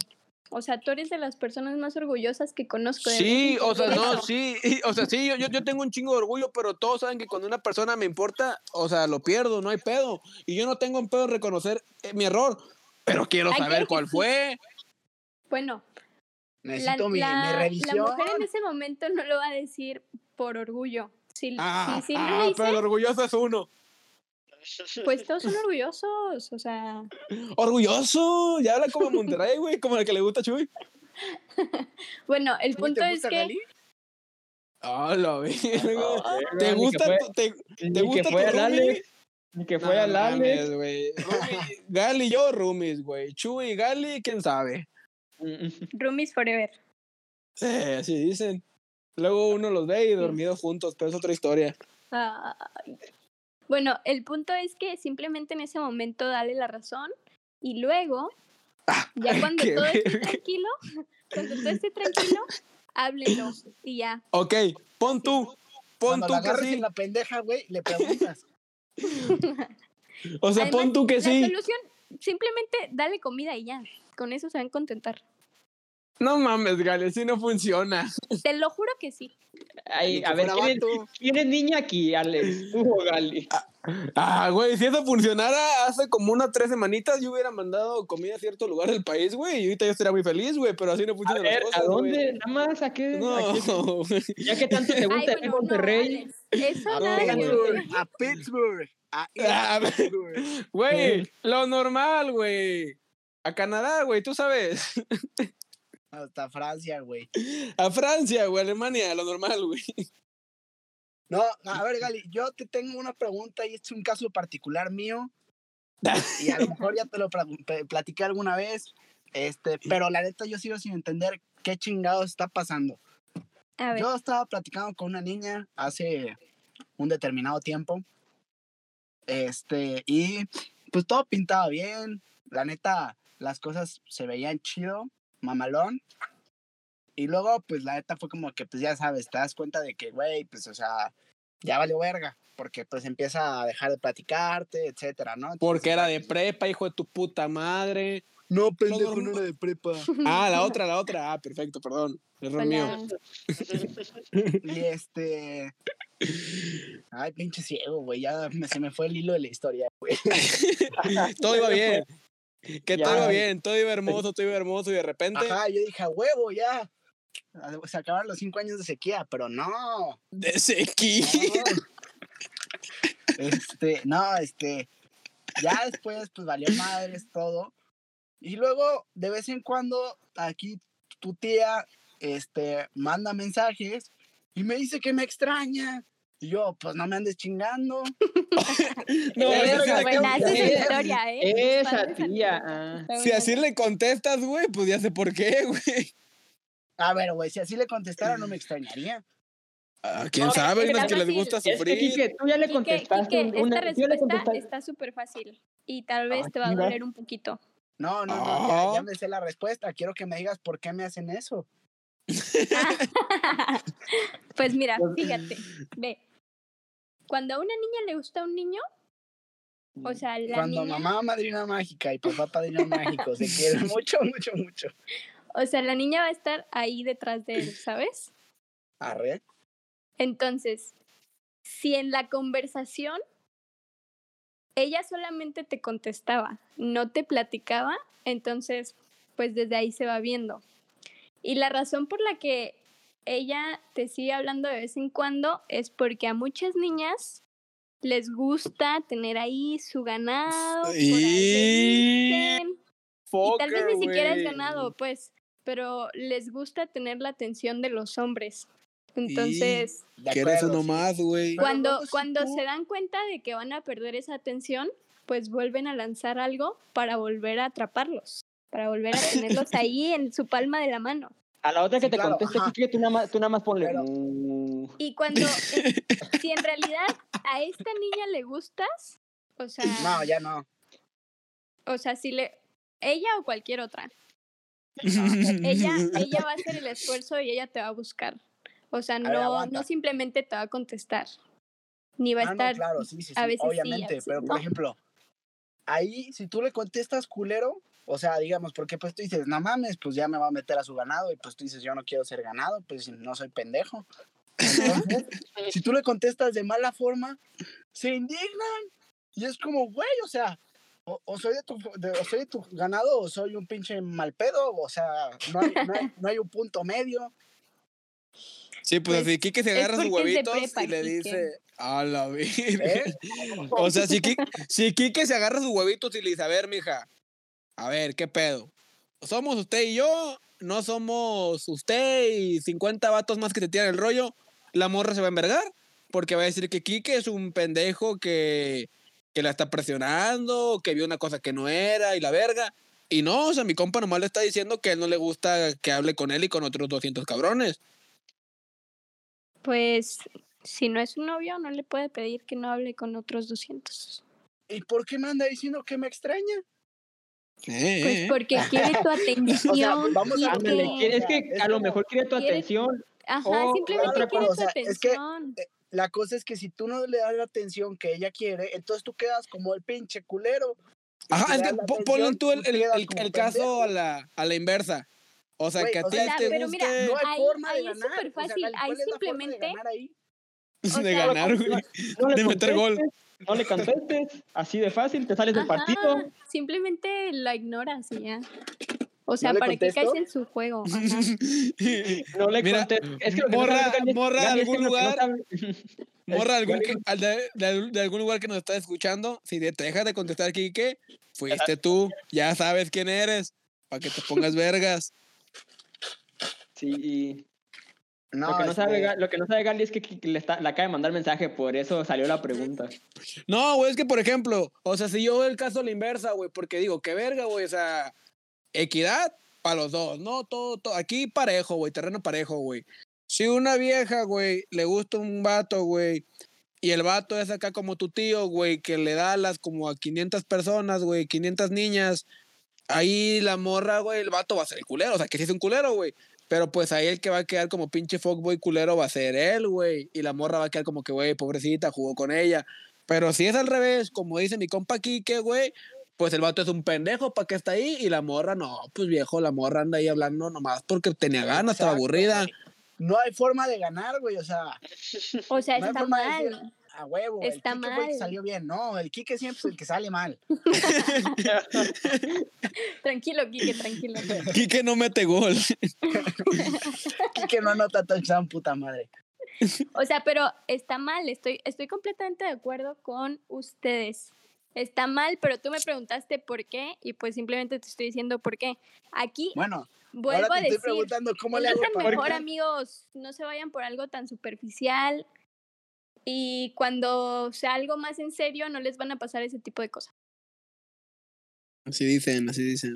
O sea, tú eres de las personas más orgullosas que conozco. de Sí, o sea, no, sí, y- o sea, sí, yo, yo, yo tengo un chingo de orgullo, pero todos saben que cuando una persona me importa, o sea, lo pierdo, no hay pedo. Y yo no tengo un pedo en reconocer eh, mi error, pero quiero saber cuál fue. Bueno, la, Necesito mi, mi la- la revisión. mujer en ese momento no lo va a decir por orgullo. Si, Ah, si, si no ah, lo dice, pero el orgulloso es uno. Pues <laughs> todos son orgullosos, o sea, Orgulloso, ya habla como <laughs> Monterrey, güey, como el que le gusta a Chuy. bueno, el ¿Chuy, punto te es que Gali? La <laughs> verga. verga, ¿Te que gusta, fue- te, Ni te que gusta fue tu? Alex. Ni que fue No al Alex. mames, güey. Gali y yo, roomies, güey. Chuy y Gali, quién sabe. Mm, roomies forever. Sí, así dicen. Luego uno los ve y dormidos juntos, pero es otra historia. Ay. Bueno, el punto es que simplemente en ese momento dale la razón y luego, ya <laughs> <laughs> cuando todo esté tranquilo, cuando todo esté tranquilo, háblenlo y ya. Ok, pon tú. Pon Cuando tú la que agarres sí. en la pendeja, güey, le preguntas. O sea, pon tú que la sí. solución, simplemente dale comida y ya. Con eso se van a contentar. No mames, Gali, así no funciona. Te lo juro que sí. Ay, a ver, ¿quién quién es niña aquí, Alex? ¿Tú o Gali? Ah, güey, si eso funcionara hace como unas tres semanitas, yo hubiera mandado comida a cierto lugar del país, güey, y ahorita yo estaría muy feliz, güey, pero así no A funcionan ver, las cosas. ¿a güey. dónde? Nada más, ¿a qué? ¿A qué? No, güey. Ya que tanto te Ay, gusta bueno, no, Monterrey. Alex, eso A nada Pittsburgh, a Pittsburgh, <laughs> a Ah, a ver. Pittsburgh. Güey, lo normal, güey. A Canadá, güey, tú sabes. <laughs> Hasta Francia, güey. A Francia, güey, Alemania, lo normal, güey. No, a ver, Gali, yo te tengo una pregunta y este es un caso particular mío. <laughs> Y a lo mejor ya te lo platiqué alguna vez. Este, pero la neta yo sigo sin entender qué chingados está pasando. A ver, Yo estaba platicando con una niña hace un determinado tiempo. Este, y pues todo pintaba bien. La neta, las cosas se veían chido, mamalón. Y luego, pues la neta fue como que, pues ya sabes, te das cuenta de que, güey, pues, o sea, ya valió verga. Porque pues empieza a dejar de platicarte, etcétera, ¿no? Porque era de prepa, hijo de tu puta madre. No, pendejo, no era de prepa. <laughs> Ah, la otra, la otra. Ah, perfecto, perdón. Error mío. hola. <laughs> Y este. Ay, pinche ciego, güey. Ya me- se me fue el hilo de la historia, güey. <laughs> Todo iba bien. Que Ya. todo iba bien, todo iba hermoso, todo iba hermoso y de repente. Ajá, yo dije, a huevo, ya. Se acabaron los cinco años de sequía, pero no. De sequía. no. Este, no, este. Ya después, pues valió madres todo. Y luego, de vez en cuando, aquí tu tía, este, manda mensajes y me dice que me extraña. Y yo, pues no me andes chingando. <laughs> <laughs> No, esa es esa- la historia, ¿eh? Esa tía. ah. Si así le contestas, güey, pues ya sé por qué, <laughs> güey. A ver, güey, si así le contestara, no me extrañaría. Ah, ¿Quién No, sabe? Unas que les gusta Es que, sufrir. Quique, tú ya le Quique, contestaste. Quique, una, esta ya respuesta está súper fácil y tal vez Ah, te va a doler un poquito. No, no, no, ya, ya Ah. me sé la respuesta. Quiero que me digas por qué me hacen eso. pues mira, fíjate, ve. Cuando a una niña le gusta un niño, o sea, la Cuando niña, mamá madrina mágica y papá padrino <laughs> mágico se quieren mucho, mucho, mucho. o sea, la niña va a estar ahí detrás de él, ¿sabes? Arre. Entonces, si en la conversación ella solamente te contestaba, no te platicaba, entonces, pues desde ahí se va viendo. Y la razón por la que ella te sigue hablando de vez en cuando es porque a muchas niñas les gusta tener ahí su ganado, Y- tal vez ni siquiera es ganado, pues, pero les gusta tener la atención de los hombres. Entonces, De ¿Quieres acuerdo, uno sí. más, güey? Cuando, cuando tú- se dan cuenta de que van a perder esa atención, pues vuelven a lanzar algo para volver a atraparlos, para volver a tenerlos <laughs> ahí en su palma de la mano. A la otra que Sí, te claro, conteste, ajá. Kike, tú nada más, tú nada más ponle. Pero- "Mm". Y cuando, eh, si en realidad a esta niña le gustas, o sea, No, ya no. o sea, si le, ella o cualquier otra, <laughs> ella, ella va a hacer el esfuerzo y ella te va a buscar. O sea, no, no simplemente te va a contestar, ni va a Ah, no, estar. claro, sí, sí, sí, a veces sí, a obviamente. veces pero, no. por ejemplo, ahí, si tú le contestas culero, o sea, digamos, porque pues tú dices, no mames, pues ya me va a meter a su ganado, y pues tú dices, yo no quiero ser ganado, pues no soy pendejo. Entonces, <laughs> si tú le contestas de mala forma, se indignan. Y es como, güey, o sea, o, o soy de tu, de- o soy de tu ganado o soy un pinche mal pedo, o sea, no hay, no hay, no hay un punto medio. Sí, pues Pues, así Kike se agarra sus huevitos prepa, y le Quique. dice, a la. ¿eh? O sea, si Kike, si Quique se agarra sus huevitos y le dice, a ver, mija, a ver, ¿qué pedo? ¿Somos usted y yo? ¿No somos usted y 50 vatos más que te tiran el rollo? La morra se va a envergar porque va a decir que Quique es un pendejo que, que la está presionando, que vio una cosa que no era y la verga. Y no, o sea, mi compa nomás le está diciendo que a él no le gusta que hable con él y con otros 200 cabrones. Pues si no es su novio, no le puede pedir que no hable con otros 200. ¿Y por qué me anda diciendo que me extraña? Eh, Pues eh. porque quiere tu <laughs> atención. vamos a- es que Es a lo como- mejor quiere tu quiere- atención. Ajá, Oh, simplemente claro, quiere o tu sea, es que- atención. La cosa es que si tú no le das la atención que ella quiere, entonces tú quedas como el pinche culero. Ajá, si es le que das la po- atención, ponle tú el, caso a la, a la inversa. O sea, que a o ti sea, te pero guste mira, No hay Ahí- forma de ahí es súper o sea, fácil, ahí ¿cuál es la forma de simplemente- ganar ahí? <laughs> o de ganar. No De meter gol. No le contestes, así de fácil, te sales del partido. simplemente la ignoras y ya. O sea, ¿para qué caes en su juego? <laughs> Ajá. No le Mira, contestes. Es que lo que no morra- es- morra de algún no lugar. <laughs> Morra de <laughs> algún, de, de al- de algún lugar que nos está escuchando, si te dejas de contestar, Kike, fuiste tú. Ya sabes quién eres. Para que te pongas vergas. Sí, y No, lo, que no sabe, este, lo que no sabe Gali es que, que le, está, le acaba de mandar mensaje, por eso salió la pregunta. No, güey, es que por ejemplo, o sea, si yo veo el caso a la inversa, güey, porque digo, qué verga, güey, o sea, equidad para los dos, ¿no? Todo, todo, aquí parejo, güey, terreno parejo, güey. Si una vieja, güey, le gusta un vato, güey, y el vato es acá como tu tío, güey, que le da las como a 500 personas, güey, 500 niñas, ahí la morra, güey, el vato va a ser el culero, o sea, que sí es un culero, güey. Pero pues ahí el que va a quedar como pinche fuckboy culero va a ser él, güey. Y la morra va a quedar como que, güey, pobrecita, jugó con ella. Pero si es al revés, como dice mi compa Kike, güey, pues el vato es un pendejo para que está ahí y la morra no, pues viejo, la morra anda ahí hablando nomás porque tenía ganas, estaba aburrida. No hay forma de ganar, güey. O sea, O sea, No está mal. A huevo. Está el Kike fue el que mal. salió bien. No, el Kike siempre es el que sale mal. <laughs> Tranquilo, Kike, tranquilo. Kike no mete gol. <laughs> Kike no anota touchdown, puta madre. O sea, pero está mal, estoy, estoy completamente de acuerdo con ustedes. Está mal, pero tú me preguntaste por qué y pues simplemente te estoy diciendo por qué. Aquí Bueno, vuelvo ahora a te estoy decir, preguntando cómo le hago mejor amigos, no se vayan por algo tan superficial y cuando sea algo más en serio no les van a pasar ese tipo de cosas. Así dicen, así dicen.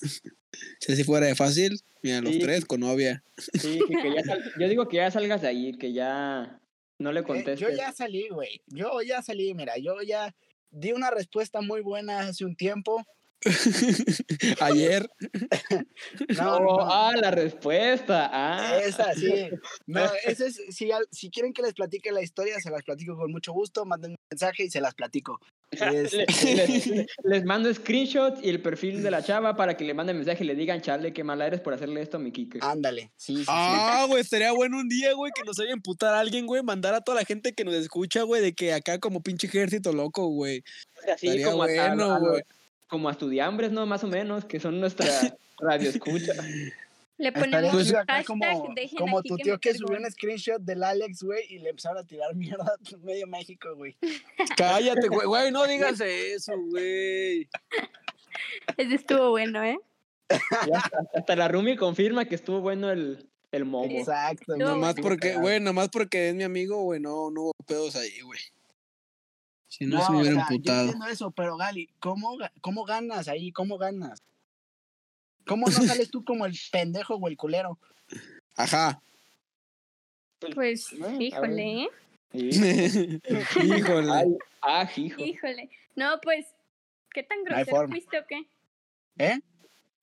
<laughs> Si así fuera de fácil, mira, los Sí. tres con novia. Sí, que, que ya sal- <laughs> yo digo que ya salgas de ahí, que ya no le Eh, contestes. yo ya salí, güey. Yo ya salí, mira, yo ya di una respuesta muy buena hace un tiempo. <laughs> Ayer. <laughs> No, Oh, no, Ah, la respuesta. Ah. Esa, sí. No, <laughs> ese es, si, si quieren que les platique la historia, se las platico con mucho gusto. Manden un mensaje y se las platico. Es- Le- les, les- les mando screenshots y el perfil de la chava para que le manden mensaje y le digan, chale, qué mala eres por hacerle esto a mi Kike. ándale, sí, sí, sí. Ah, güey, estaría bueno un día, güey, que nos vaya a emputar a alguien, güey, mandar a toda la gente que nos escucha, güey, de que acá como pinche ejército loco, güey. Así estaría como, a- a- bueno, a- güey. Como a estudiambres, ¿no? Más o menos, que son nuestra <laughs> radio escucha. Le ponemos Pues- hashtag, como, dejen como aquí tu tío que subió un screenshot del Alex, güey, y le empezaron a tirar mierda <laughs> a medio México, güey. <laughs> Cállate, güey, güey, no digas eso, güey. Ese estuvo bueno, ¿eh? Hasta, hasta la Rumi confirma que estuvo bueno el, El momo. Exacto. No, Nomás porque, güey, nomás porque es mi amigo, güey, no, no hubo pedos ahí, güey. Si no, No, se me o hubiera sea, yo emputado. entiendo eso, pero Gali, ¿cómo, ¿cómo ganas ahí? ¿Cómo ganas? ¿Cómo no sales tú como el pendejo o el culero? Ajá. Pues, a ver. híjole, ¿eh? Sí. <laughs> Híjole. Ay, ah, hijo. Híjole. No, pues, ¿qué tan grosero fuiste o qué? ¿Eh?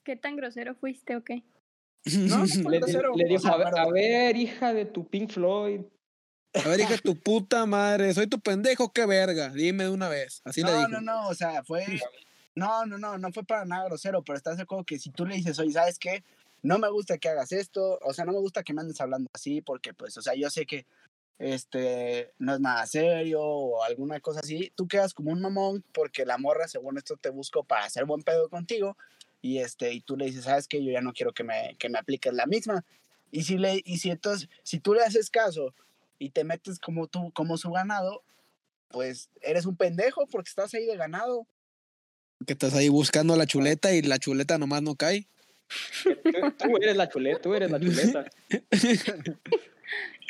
¿Qué tan grosero fuiste o qué? No, no <laughs> fue Le, grosero, le o dijo, sea, a, ver, a ver, hija de tu Pink Floyd. A ver, hija, tu puta madre, soy tu pendejo, qué verga. Dime de una vez. Así le no, dijo. no, no, o sea, fue... No, no, no, no fue para nada grosero, pero estás de acuerdo que si tú le dices, oye, ¿sabes qué? No me gusta que hagas esto, o sea, no me gusta que me andes hablando así, porque pues, o sea, yo sé que este no es nada serio o alguna cosa así, tú quedas como un mamón porque la morra, según esto, te busco para hacer buen pedo contigo y este y tú le dices, "¿Sabes qué? Yo ya no quiero que me que me apliques la misma." Y si le y si entonces si tú le haces caso y te metes como tú como su ganado, pues eres un pendejo porque estás ahí de ganado. Que estás ahí buscando la chuleta y la chuleta nomás no cae. <laughs> Tú, eres la chuleta, tú eres la chuleta. <laughs>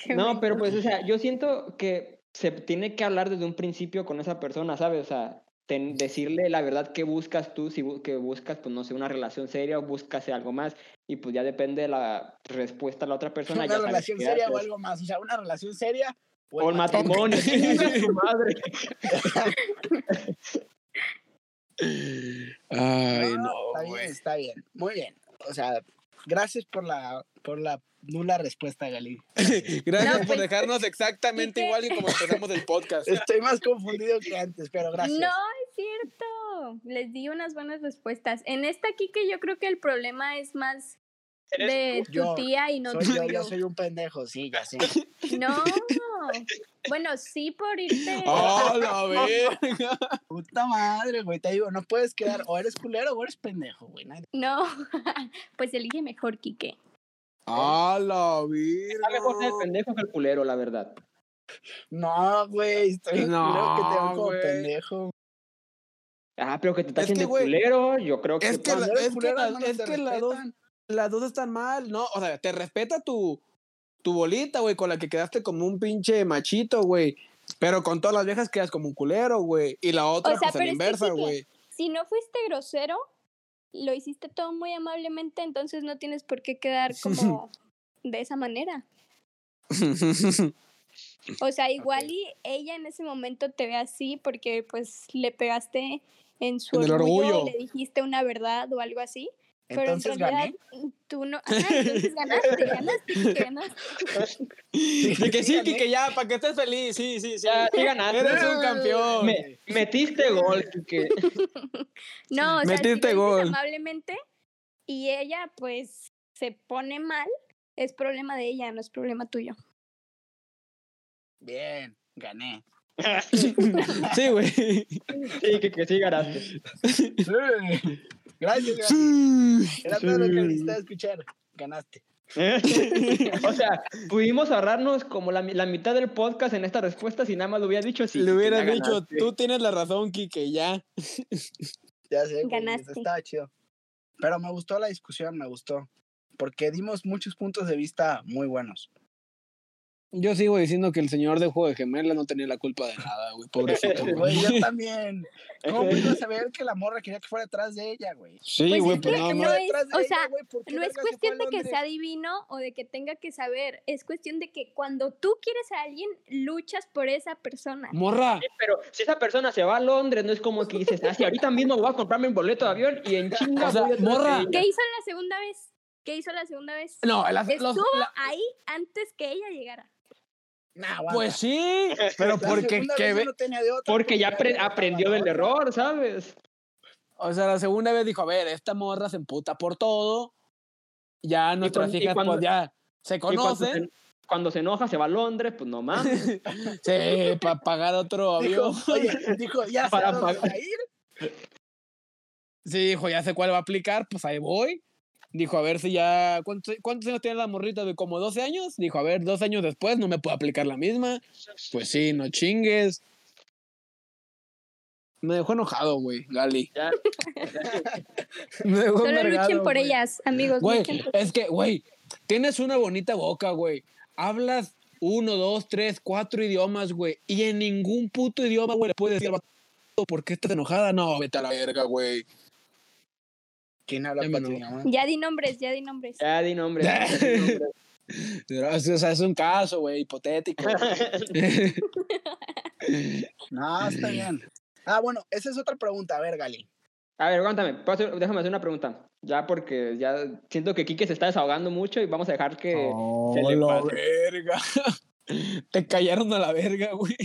No, pero pues, o sea, yo siento que se tiene que hablar desde un principio con esa persona, ¿sabes? O sea, ten- decirle la verdad que buscas tú, si bu- que buscas, pues no sé, una relación seria o buscas algo más, y pues ya depende de la respuesta de la otra persona. Una ya relación qué seria o haces. algo más, o sea, una relación seria O el matrimonio. <laughs> Chinga tu madre. <laughs> Ay, No, no, está bien, está bien, muy bien. O sea, gracias por la por la nula respuesta, Gali. <laughs> Gracias No, por pues, dejarnos exactamente ¿y qué? igual que como empezamos el podcast. Estoy más confundido que antes, pero gracias. No, es cierto. Les di unas buenas respuestas. En esta aquí que yo creo que el problema es más de tu Yo, tía y no soy yo, yo soy un pendejo, sí, ya sé. <laughs> No. Bueno, sí por irte. ¡Oh, la verga! Puta madre, güey, te digo, no puedes quedar, o eres culero o eres pendejo, güey. No. <laughs> Pues elige mejor, Quique. ¡Ah, la Está mejor ser el pendejo que el culero, la verdad. No, güey, estoy <laughs> No, culero que te veo como pendejo. Ah, pero que te tachen que, de güey, culero, yo creo que... es que Cuando la- es que la- es que la dos-. Las dos están mal, ¿no? O sea, te respeta tu, tu bolita, güey, con la que quedaste como un pinche machito, güey. Pero con todas las viejas quedas como un culero, güey. Y la otra, O sea, pues a pero la es que inversa, que- güey. Si no fuiste grosero, lo hiciste todo muy amablemente, entonces no tienes por qué quedar como de esa manera. <laughs> O sea, igual y ella en ese momento te ve así porque pues le pegaste en su En orgullo, orgullo. le dijiste una verdad o algo así. Pero Entonces en realidad gané. tú no. Ajá, entonces ganaste, ganaste, ganaste. De que sí, gané. que ya, para que estés feliz, sí, sí, sí. Ya, sí ganaste. Eres un campeón. Me- metiste gol, que <laughs> No, o sea, si Metiste gol. amablemente y ella pues se pone mal, es problema de ella, no es problema tuyo. Bien, gané. <laughs> Sí, güey. Sí, que, que sí ganaste. <laughs> Sí. Gracias, Gali. Sí. Era todo lo que necesitaba escuchar. Ganaste. <laughs> o sea, <laughs> pudimos ahorrarnos como la, la mitad del podcast en esta respuesta si nada más lo hubiera dicho sí. Le ya dicho, ganaste. tú tienes la razón, Kike, ya. <laughs> Ya sé, Ganaste. estaba chido. Pero me gustó la discusión, me gustó. Porque dimos muchos puntos de vista muy buenos. Yo sigo diciendo que el señor de Juego de Gemelas no tenía la culpa de nada, güey. Pobrecito, <laughs> Güey, yo también. ¿Cómo <laughs> ibas a saber que la morra quería que fuera detrás de ella, güey? Sí, Pues güey, es pues nada no más. es- detrás de o ella, sea, qué No es a cuestión de que sea divino o de que tenga que saber, es cuestión de que cuando tú quieres a alguien, luchas por esa persona. Morra, Sí, Pero si esa persona se va a Londres, no es como que dices, ah, sí, ahorita mismo voy a comprarme un boleto de avión y en chinga O sea, voy atrás de morra. ella. ¿Qué hizo la segunda vez? ¿Qué hizo la segunda vez? no, los- Estuvo la- ahí antes que ella llegara. Nah, pues sí, <laughs> pero porque que vez ve- yo no tenía de otra, Porque ya apre- aprendió del error, ¿sabes? o sea, la segunda vez dijo, a ver, esta morra se emputa por todo. Ya nuestras cuando- y hijas, cuando- pues ya se Y cuando conocen. se, cuando se enoja se va a Londres, pues no mames. <laughs> Sí, para pagar otro Dijo, avión. oye, dijo, ya <laughs> sé Para a dónde pagar. va a ir. Sí, dijo, ya sé cuál va a aplicar, pues ahí voy. Dijo, a ver si ya. ¿Cuántos, cuántos años tiene la morrita? ¿De como 12 años? Dijo, a ver, dos años después no me puedo aplicar la misma. Pues sí, no chingues. Me dejó enojado, güey, Gali. Ya. <laughs> Me dejó Solo luchen por ellas, amigos. Güey, es que, güey, tienes una bonita boca, güey. Hablas uno, dos, tres, cuatro idiomas, güey. Y en ningún puto idioma, güey, le puedes decir ¿por qué estás enojada? No, vete a la verga, güey. ¿Quién habla para tu idioma? Ya di nombres, ya di nombres. Ya di nombre. ya di. <laughs> O sea, es un caso, güey, hipotético. <laughs> No, está bien. Ah, bueno, esa es otra pregunta. A ver, Gali. A ver, aguántame, ¿puedo hacer- déjame hacer una pregunta. Ya porque ya siento que Kike se está desahogando mucho y vamos a dejar que se le la pase. verga. <laughs> Te callaron a la verga, güey.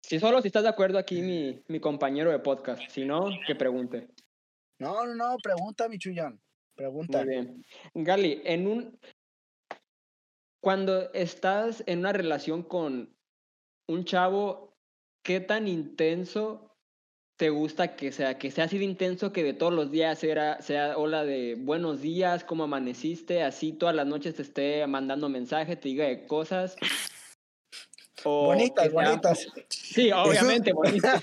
Si solo si estás de acuerdo aquí mi, mi compañero de podcast, si no, que pregunte. No, no, no, pregunta, mi. Pregunta. Muy bien. Gali, en un cuando estás en una relación con un chavo, ¿qué tan intenso te gusta que sea? Que sea así de intenso que de todos los días sea, sea hola de buenos días, cómo amaneciste, así todas las noches te esté mandando mensajes, te diga de cosas. O Bonitas, sea- bonitas. <laughs> Sí, obviamente, <laughs> bonitas.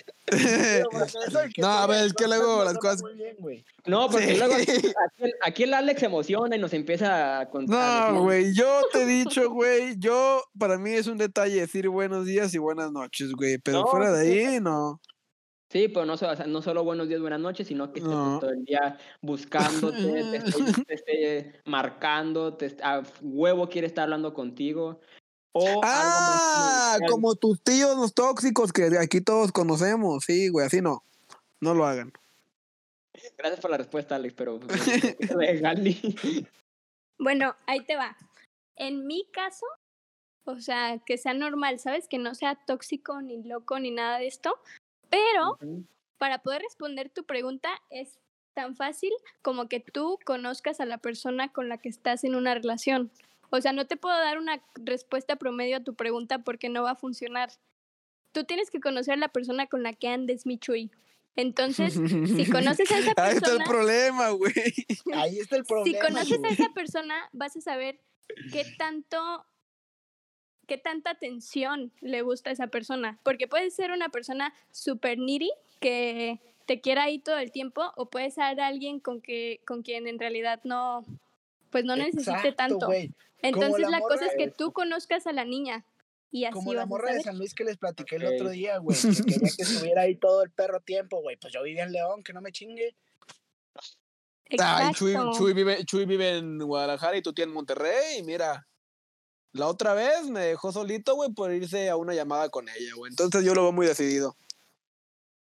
No, a ver, es que luego las cosas- Muy bien, güey. No, porque Sí. luego <laughs> aquí, el- aquí el Alex se emociona y nos empieza a contar. No, güey, yo te he dicho, güey, yo, para mí es un detalle decir buenos días y buenas noches, güey, pero No, fuera de sí, ahí, no. Sí, pero no, no solo buenos días, buenas noches, sino que estés No. todo el día buscándote, te esté, te marcando, te a huevo quiere estar hablando contigo. O Ah, como tus tíos los tóxicos que aquí todos conocemos, sí, güey, así no. No lo hagan. Gracias por la respuesta, Alex, pero <laughs> de Gali. Bueno, ahí te va. En mi caso, o sea, que sea normal, ¿sabes? Que no sea tóxico, ni loco, ni nada de esto. Pero para poder responder tu pregunta es tan fácil como que tú conozcas a la persona con la que estás en una relación. O sea, no te puedo dar una respuesta promedio a tu pregunta porque no va a funcionar. Tú tienes que conocer a la persona con la que andes, Michuy. Entonces, si <laughs> conoces a esa Ahí está el persona, problema, güey. Ahí está el si problema. conoces a esa persona, vas a saber qué tanto, qué tanta atención le gusta a esa persona. Porque puede ser una persona super needy que te quiera ahí todo el tiempo, o puede ser alguien con que, con quien en realidad no, pues no necesite Exacto, tanto. güey. Entonces la la, cosa es que tú conozcas a la niña y así Como la morra de. San Luis que les platiqué el Ok. otro día, güey. Que quería que <laughs> estuviera ahí todo el perro tiempo, güey. Pues yo vivía en León, que no me chingue. Ay, Chuy, Exacto. Chuy vive, Chuy vive en Guadalajara y tú tienes en Monterrey. Y mira, la otra vez me dejó solito, güey, por irse a una llamada con ella, güey. Entonces yo lo veo muy decidido.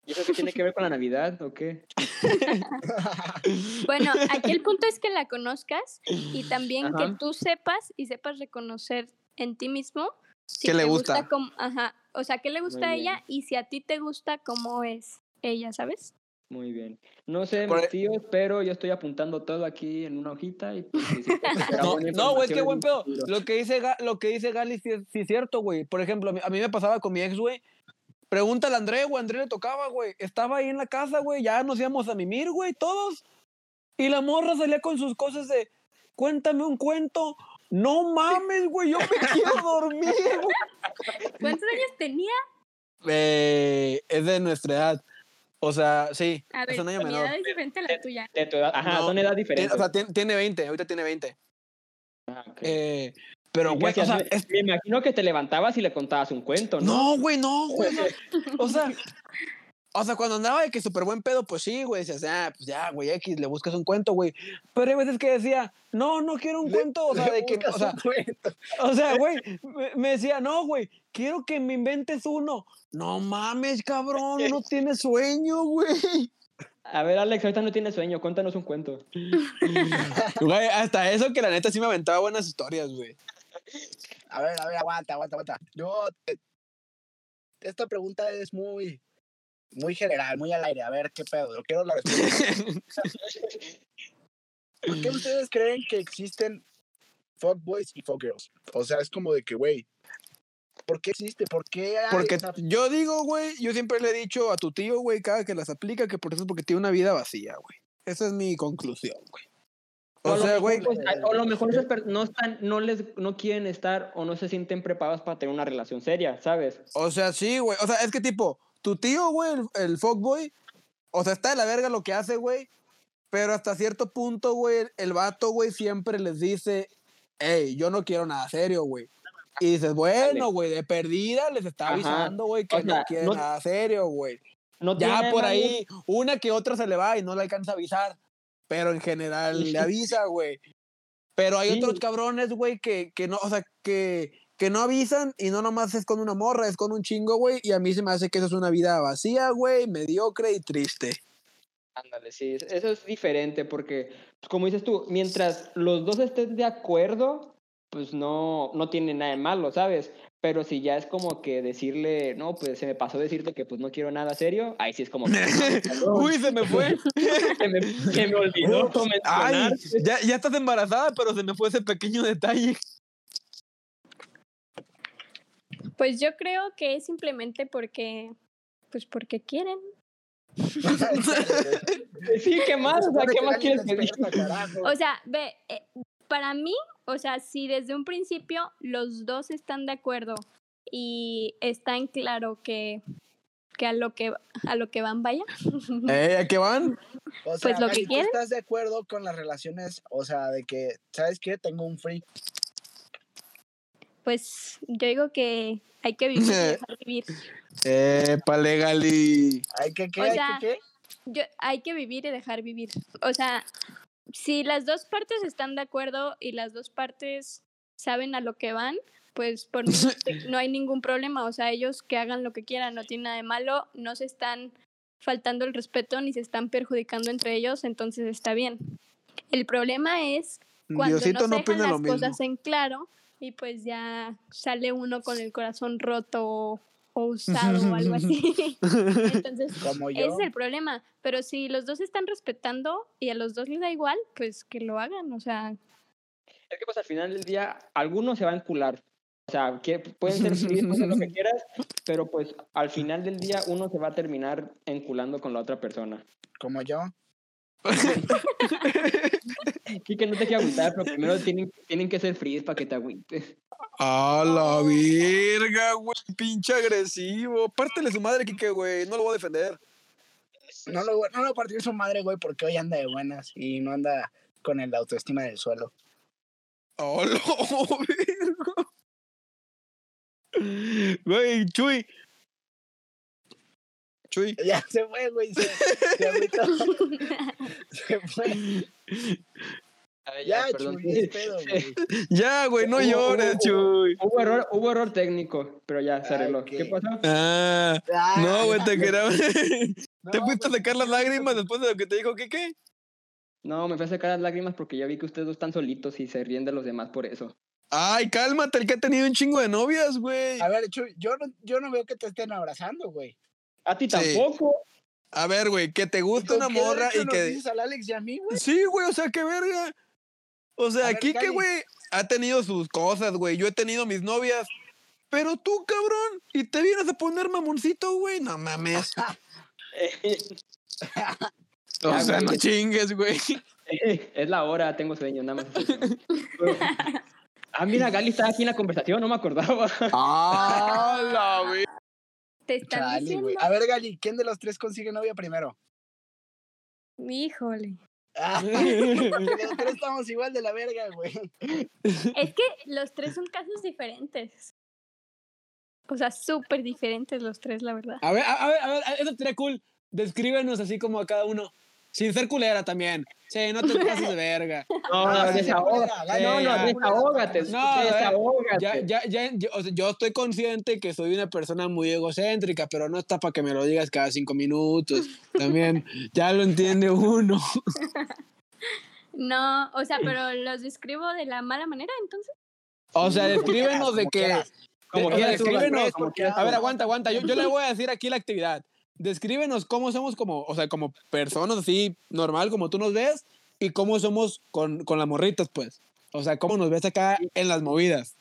¿Y eso qué tiene que ver con la Navidad o qué? <laughs> Bueno, aquí el punto es que la conozcas y también que tú sepas y sepas reconocer en ti mismo si ¿Qué le gusta? como- ajá, o sea, qué le gusta a ella y si a ti te gusta cómo es ella, ¿sabes? Muy bien. No sé, Por mis e- tíos, pero yo estoy apuntando todo aquí en una hojita y pues, <laughs> será No, buena no, güey, es que buen en pedo. Lo que dice, Ga- lo que dice Gali sí es, sí es cierto, güey. Por ejemplo, a mí, a mí me pasaba con mi ex, güey. Pregúntale a André, güey. André le tocaba, güey. Estaba ahí en la casa, güey. Ya nos íbamos a mimir, güey, todos. Y la morra salía con sus cosas de, cuéntame un cuento. No mames, güey, yo me quiero dormir, güey. <laughs> ¿Cuántos años tenía? Eh, es de nuestra edad. O sea, sí, A ver, es un año mi menor. edad es diferente a la tuya. De tu edad. Ajá, No, son edad Tiene- diferentes. o sea, tiene, tiene 20, ahorita tiene 20. Ah, ok. Eh, pero, ¿Y qué güey, o sea, me, es- me imagino que te levantabas y le contabas un cuento, ¿no? No, güey, no, <laughs> güey. no. O sea, <laughs> o sea, cuando andaba de que súper buen pedo, pues sí, güey. Decías, ah, pues ya, güey, X, le buscas un cuento, güey. Pero hay veces que decía, no, no quiero un Le- cuento. O sea, de que, sea, o sea, güey, <laughs> me, me decía, no, güey, quiero que me inventes uno. No mames, cabrón, no tienes sueño, güey. A ver, Alex, ahorita no tienes sueño, cuéntanos un cuento. Güey, hasta eso que la neta sí me aventaba buenas historias, güey. A ver, a ver, aguanta, aguanta, aguanta. Yo. eh, esta pregunta es muy. Muy general, muy al aire. A ver, ¿qué pedo? Yo quiero la respuesta. <laughs> ¿Por qué ustedes creen que existen fuckboys y fuckgirls? O sea, es como de que, güey. ¿Por qué existe? ¿Por qué hay Porque esa- yo digo, güey, yo siempre le he dicho a tu tío, güey, cada que las aplica, que por eso es porque tiene una vida vacía, güey. Esa es mi conclusión, güey. O, sea, güey, pues, o a lo mejor esas per- no, están, no, les, no quieren estar o no se sienten preparados para tener una relación seria, ¿sabes? o sea, sí, güey. O sea, es que tipo, tu tío, güey, el, el fuckboy, o sea, está de la verga lo que hace, güey. Pero hasta cierto punto, güey, el vato, güey, siempre les dice hey, yo no quiero nada serio, güey. Y dices, bueno, güey, de perdida les está avisando, güey, que O no quiere no- nada serio, güey. No Ya por ahí, una que otra se le va y no le alcanza a avisar. Pero en general le <laughs> avisa, güey. Pero hay Sí. otros cabrones, güey, que, que no, o sea, que, que no avisan y no nomás es con una morra, es con un chingo, güey. Y a mí se me hace que eso es una vida vacía, güey, mediocre y triste. Ándale, sí, es- eso es diferente porque, pues, como dices tú, mientras los dos estén de acuerdo, pues no, no tiene nada de malo, ¿sabes? Pero si ya es como que decirle, no, pues se me pasó decirte que pues no quiero nada serio, ahí sí es como que, <laughs> Uy, se me fue. <laughs> se, me, se me olvidó Ay, ya, ya estás embarazada, pero se me fue ese pequeño detalle. Pues yo creo que es simplemente porque, pues porque quieren. <laughs> Sí, ¿qué más? O sea, ¿qué más quieres que. O sea, ve, eh, para mí, o sea, si desde un principio los dos están de acuerdo y está en claro que, que a lo que a lo que van vaya. <laughs> ¿Eh? ¿A qué van? O sea, pues lo que Gali, ¿tú quieren. estás de acuerdo con las relaciones? O sea, de que, ¿sabes qué? Tengo un free. Pues yo digo que hay que vivir y <laughs> dejar vivir. Épale, Gali. ¿Hay que qué? O ¿Hay sea, que qué? Yo, hay que vivir y dejar vivir. O sea, si las dos partes están de acuerdo y las dos partes saben a lo que van, pues por mí <laughs> no hay ningún problema. O sea, ellos que hagan lo que quieran, no tiene nada de malo, no se están faltando el respeto ni se están perjudicando entre ellos, entonces está bien. El problema es cuando Diosito no se dejan las mismo. cosas en claro y pues ya sale uno con el corazón roto o, usado o algo así. <laughs> Entonces, Como ese es el problema. Pero si los dos están respetando y a los dos les da igual, pues que lo hagan. O sea, Es que pues al final del día, algunos se van a encular. O sea, que pueden ser <laughs> pueden lo que quieras, pero pues al final del día uno se va a terminar enculando con la otra persona. Como yo. <laughs> Y que no te quiero agüitar, pero primero <laughs> tienen, tienen que ser fríos para que te agüites. A la verga, güey. Pinche agresivo. Pártele su madre, Kike, güey. No lo voy a defender. No lo, no lo partió su madre, güey, porque hoy anda de buenas y no anda con el autoestima del suelo. ¡Oh, lo <laughs> verga! Güey, Chuy. Ya se fue, güey. Se, se <laughs> se fue. Ya, perdón. Chuy, pedo, güey. <laughs> Ya, güey, no Hubo- llores, hubo- Chuy. Hubo error, hubo error técnico, pero ya se Ay, arregló. qué- ¿Qué pasó? Ah, Ah, no, güey, te quería. <laughs> no, ¿Te fuiste a pues, sacar las lágrimas después de lo que te dijo Kike? No, me fui a sacar las lágrimas porque ya vi que ustedes dos están solitos y se ríen de los demás por eso. Ay, cálmate, el que ha tenido un chingo de novias, güey. A ver, Chuy, yo no, yo no veo que te estén abrazando, güey. A ti Sí. tampoco. A ver, güey, que te ¿Y gusta una morra y que. dices al Alex y a mí, güey? Sí, güey, o sea, qué verga. O sea, A ver, Kike, Gali. güey, ha tenido sus cosas, güey. Yo he tenido mis novias. Pero tú, cabrón, y te vienes a poner mamoncito, güey. No mames. <laughs> O Ya, sea, güey. no chingues, güey. es la hora, tengo sueño, nada más. <laughs> ah, mira, Gali estaba aquí en la conversación, no me acordaba. ¡Ah, la ve- te están Chale, diciendo. güey. A ver, Gali, ¿quién de los tres consigue novia primero? Híjole. Ah, <laughs> <laughs> los tres estamos igual de la verga, güey. Es que los tres son casos diferentes. O sea, súper diferentes los tres, la verdad. A ver, a, ver, a ver, eso estaría cool. Descríbenos así como a cada uno. Sin ser culera también. Sí, no te pases de verga. <laughs> No, Ah, no, sí, desahógate. No, no, desahógate. No, desahógate. Ya, ya, ya, yo, o sea, yo estoy consciente que soy una persona muy egocéntrica, pero no está para que me lo digas cada cinco minutos. También, <laughs> ya lo entiende uno. No, o sea, pero los describo de la mala manera, entonces. O sea, descríbenos de que. Como quieras descríbenos. A ver, aguanta, aguanta. Yo, yo le voy a decir aquí la actividad. Descríbenos cómo somos como, o sea, como personas así, normal, como tú nos ves, y cómo somos con, con las morritas, pues. O sea, cómo nos ves acá en las movidas.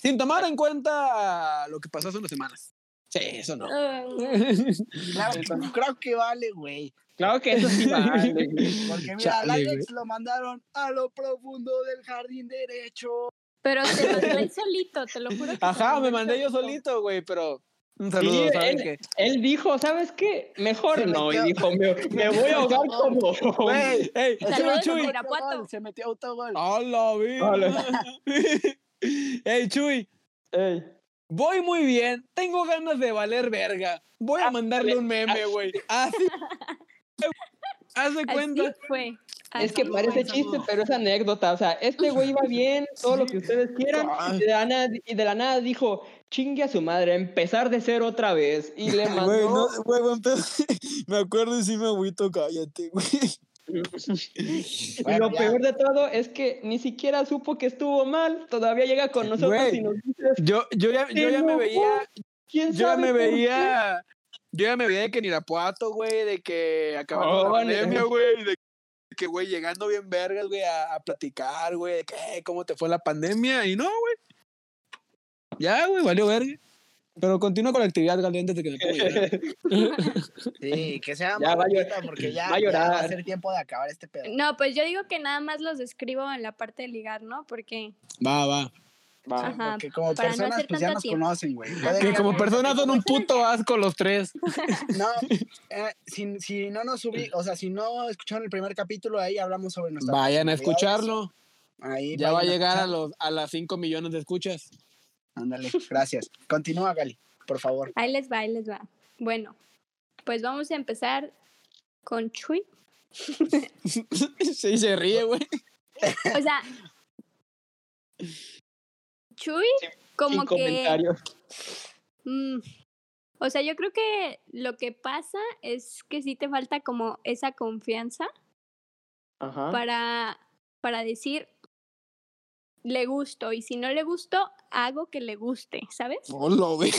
Sin tomar en cuenta lo que pasó hace unas semanas. Sí, eso no. Claro que, creo que vale, güey. Claro que eso sí vale. Porque mira, Chale, al. Alex lo mandaron a lo profundo del jardín derecho. pero te mandó él solito, te lo juro. que Ajá, me mandé yo solito, güey, pero Un saludo, Sí, ¿saben él- qué? Él dijo, ¿sabes qué? Mejor Se no. Y metió- dijo, me, me voy a ahogar <laughs> como... Güey, ey, Se Saludos metió a Chuy. Se metió autogol. ¡Hola, Hola. <laughs> Ey, Chuy, Ey, voy muy bien. Tengo ganas de valer verga. Voy a Ah, mandarle un meme, güey. Así. <laughs> Haz de Así cuenta. Es que parece chiste, pero es anécdota. O sea, este güey iba bien, <laughs> todo lo que ustedes quieran, y de la nada, y de la nada dijo, chingue a su madre, a empezar de cero otra vez. Y le mandó... <laughs> Güey, no, güey, güey, entonces, <laughs> me acuerdo y sí me agüito, cállate, güey. Bueno, lo ya. peor de todo es que ni siquiera supo que estuvo mal. Todavía llega con nosotros Güey. y nos dice, Yo, yo ya, yo ya me veía, ¿quién yo ya me qué?". Yo ya me veía de que en Irapuato, güey, de que acabando Oh, la vale. pandemia, <laughs> güey, de que, güey, llegando bien vergas, güey, a, a platicar, güey, de que, "Eh, ¿cómo te fue la pandemia? Y no, güey. Ya, güey, valió verga. Pero continúa con la actividad, Gali, antes de que me llorar. <laughs> Sí, que sea Ya va a más llorar. bonita, porque ya, Va a ya va a llorar. ser tiempo de acabar este pedo. No, pues yo digo que nada más los escribo en la parte de ligar, ¿no? Porque Va, va. Va. Ajá, Porque como para no personas, hacer pues ya nos tiempo. conocen, güey. <laughs> Que como personas son un puto asco los tres. <laughs> No, eh, si, si no nos subí, o sea, si no escucharon el primer capítulo, ahí hablamos sobre nuestra Vayan a escucharlo. Ahí Ya va a llegar a, los, a las 5 millones de escuchas. Ándale, gracias. Continúa, Gali, por favor. ahí les va, ahí les va. Bueno, pues vamos a empezar con Chuy. <laughs> sí, se ríe, güey. O sea, Chuy, como que... mm, o sea, yo creo que lo que pasa es que sí te falta como esa confianza Ajá. para, para decir, le gusto, y si no le gusto, hago que le guste, ¿sabes? Hola, <laughs> güey.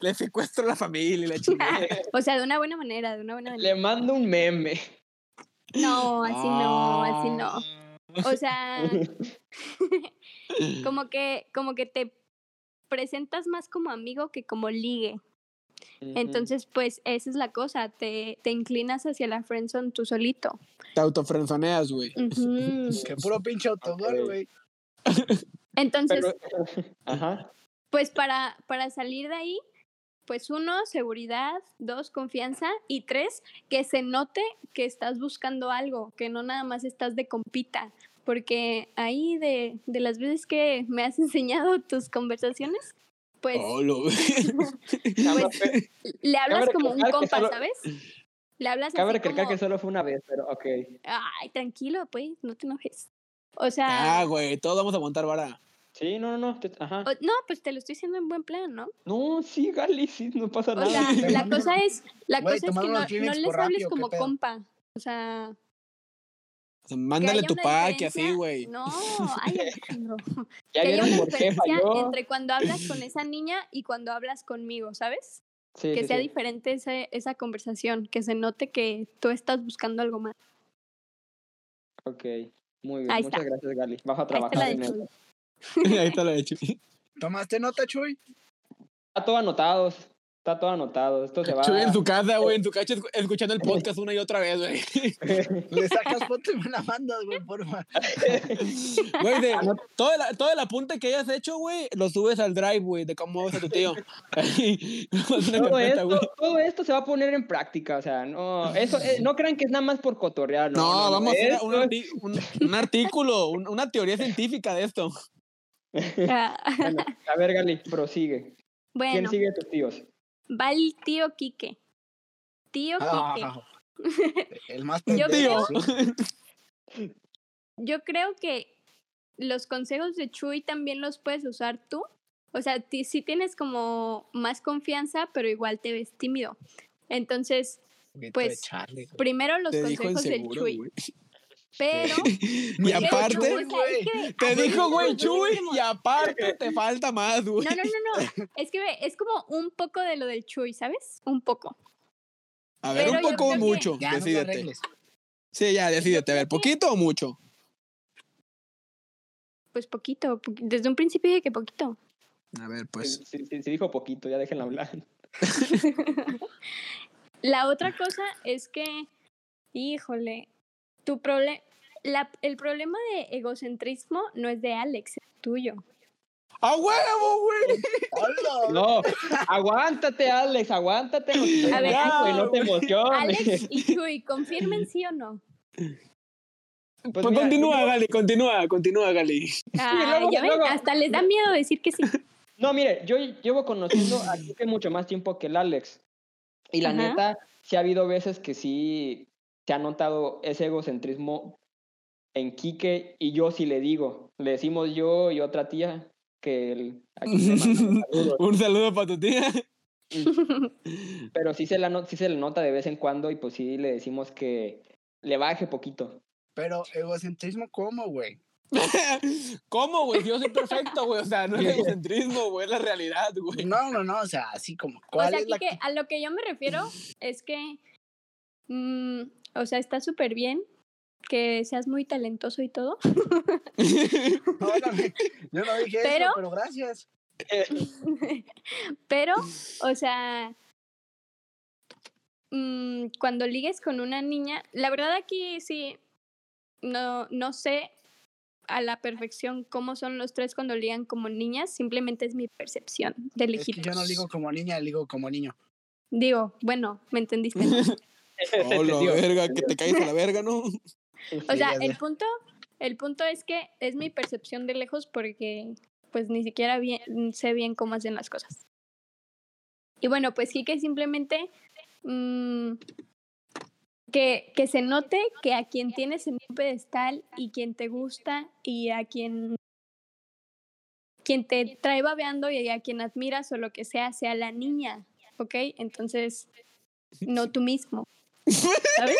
Le secuestro a la familia y la chingada. <laughs> O sea, de una buena manera, de una buena Le manera. mando un meme. No, así no, así no. O <laughs> sea, <laughs> como que, como que te presentas más como amigo que como ligue. Entonces, pues esa es la cosa, te, te inclinas hacia la friendzone tú solito. Te autofrenzoneas, güey. Ujú. Que puro pinche autogol, güey. Entonces, Pero, <laughs> ajá. pues para, para salir de ahí, pues uno, seguridad, dos, confianza y tres, que se note que estás buscando algo, que no nada más estás de compita. Porque ahí de, de las veces que me has <laughs> enseñado tus conversaciones, pues güey. <laughs> Cabe, <laughs> Pues, le hablas cabe como un compa, solo- ¿sabes? Le hablas cabe recalcar como, que solo fue una vez, pero ok. ay, tranquilo, pues, no te enojes. O sea, Ah, güey, todos vamos a montar vara. Sí, no, no, no. te- ajá. o- no, pues te lo estoy diciendo en buen plan, ¿no? No, sí, Gali, sí, no pasa O nada. sea, <laughs> la cosa es, la Güey, cosa es que no, no les hables rápido, ¿qué como compa. O sea, mándale tu pack y así, güey. No, <laughs> ay, Alejandro. <laughs> ya que haya una diferencia falló. entre cuando hablas con esa niña y cuando hablas conmigo, ¿sabes? Sí, que sí, sea sí. diferente ese- esa conversación, que se note que tú estás buscando algo más. Ok, muy bien. Ahí Muchas está. gracias, Gali. Vas a Ahí te la trabajar en eso. <laughs> Ahí está lo hecho. ¿Tomaste nota, Chuy? Está todo anotado. Está todo anotado. Esto se va. Chuy en su casa, güey, en su <laughs> casa escu- escuchando el podcast una y otra vez, güey. <laughs> Le sacas foto y me la mandas, güey, porfa. Güey, de, todo, el, todo el apunte que hayas hecho, güey, lo subes al drive, güey, de cómo ves a tu tío. Todo, carpeta, esto, güey. todo esto se va a poner en práctica, o sea, no, eso, eh, no crean que es nada más por cotorrear, no, No, no, no, vamos a hacer un, artículo, un- una teoría científica de esto. Ah, <laughs> Bueno, a ver, Gali, prosigue. ¿Quién sigue de tus tíos? va el tío Quique. Tío Quique. Ah, <laughs> el más <laughs> Yo creo-. Yo creo que los consejos de Chuy también los puedes usar tú. O sea, sí tienes como más confianza, pero igual te ves tímido. Entonces, Pues, de Charlie, primero los consejos del inseguro, Chuy. Pero, <laughs> Y aparte, Chuy, es que- te dijo, güey, Chuy, y aparte te falta más, güey. No, no, no, no. Es que ve, es como un poco de lo del Chuy, ¿sabes? Un poco. A ver, Pero un poco o que- mucho, no te decídete. Sí, ya, decídete. A ver, ¿poquito o mucho? Pues poquito. poqui- Desde un principio dije que poquito. A ver, pues. Sí, sí, sí dijo poquito, ya déjenla hablar. <laughs> La otra cosa es que, híjole, tu problema, el problema de egocentrismo no es de Alex, es tuyo. ¡A huevo, güey! ¡Hola! No, aguántate, Alex, aguántate. No, te- A ver, güey, no te emociones. Alex y Chuy, ¿confirmen sí o no? Pues Pues mira, continúa, yo- Gali, continúa, continúa, Gali. Ah, luego- ya ven, luego- hasta les da miedo decir que sí. No, mire, yo llevo conociendo a Kike mucho más tiempo que el Alex. Y la Ajá. neta, sí ha habido veces que sí se ha notado ese egocentrismo en Quique y yo sí le digo. Le decimos yo y otra tía que el, aquí. <laughs> Un saludo para tu tía. Pero sí se, la sí se le nota de vez en cuando y pues sí le decimos que le baje poquito. Pero egocentrismo, ¿cómo, güey? <laughs> ¿Cómo, güey? Yo soy perfecto, güey. O sea, no es egocentrismo, güey, es la realidad, güey. No, no, no, o sea, así como, O ¿cuál sea, es la a lo que yo me refiero es que, mm, o sea, está súper bien que seas muy talentoso y todo, <laughs> No, no, yo no dije Pero- eso, pero gracias. <laughs> pero, o sea, mm, cuando ligues con una niña, la verdad aquí sí, no, no sé a la perfección cómo son los tres cuando ligan como niñas, simplemente es mi percepción de Es que yo no ligo como niña, ligo como niño. Digo, bueno, ¿me entendiste? <laughs> <laughs> Oh, la verga, que te caes a la <laughs> verga, ¿no? O sea, el punto, el punto es que es mi percepción de lejos porque pues ni siquiera bien, sé bien cómo hacen las cosas. Y bueno, pues sí que simplemente mm, que, que se note que a quien tienes en un pedestal y quien te gusta y a quien quien te trae babeando y a quien admiras o lo que sea, sea la niña, ¿ok? Entonces, no tú mismo. ¿Sabes?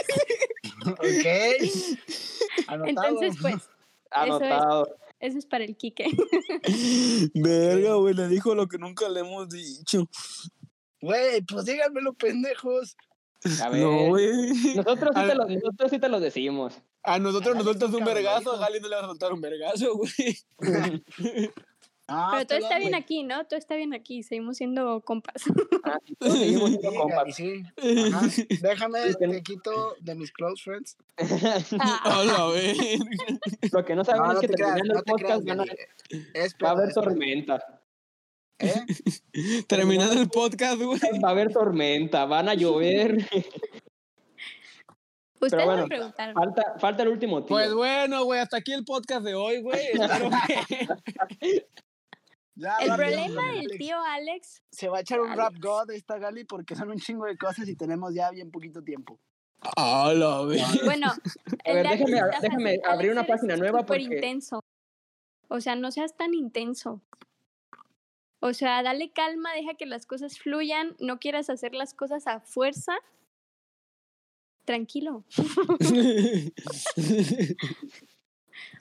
Ok. <laughs> Anotado. Entonces, pues, <laughs> es. Anotado. eso es para el Quique. <laughs> Verga, güey, le dijo lo que nunca le hemos dicho. Güey, pues díganmelo, pendejos. A ver. No, güey. Nosotros sí, A- te lo, nosotros sí te lo decimos. A nosotros nos sueltas un vergazo, a Gali no le vas a soltar un vergazo, güey. Ah, Pero todo está bien aquí, ¿no? Todo está bien aquí. Seguimos siendo compas. Ah, <laughs> seguimos siendo Sí, compas. Sí. Ajá. <laughs> Déjame, te quito de mis close friends. Ah, A la <laughs> verga. Lo que no saben No, es que te creas, terminando no el te creas, podcast van a- va a haber tormenta. ¿Eh? Terminando el podcast, güey. Va a haber tormenta, van a llover. Ustedes bueno, me preguntaron. Falta, falta el último tío. Pues bueno, güey, hasta aquí el podcast de hoy, güey. Espero que... Ya, El problema del Alex. tío Alex, Se va a echar un rap Alex. god esta Gali porque son un chingo de cosas y tenemos ya bien poquito tiempo. A la bueno, <laughs> A ver, déjame- déjame abrir Alex, una página nueva súper porque- intenso. O sea, no seas tan intenso. O sea, dale calma, deja que las cosas fluyan, no quieras hacer las cosas a fuerza. Tranquilo. <laughs> <laughs>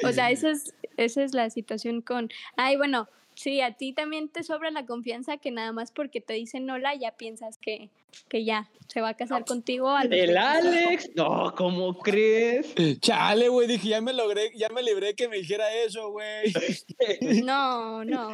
O sea, esa es, esa es la situación con... Ay, bueno, sí, a ti también te sobra la confianza que nada más porque te dicen hola ya piensas que, que ya se va a casar contigo. A El 20. Alex, no, ¿cómo crees? Chale, güey, dije, ya me logré, ya me libré que me dijera eso, güey. <laughs> No, no.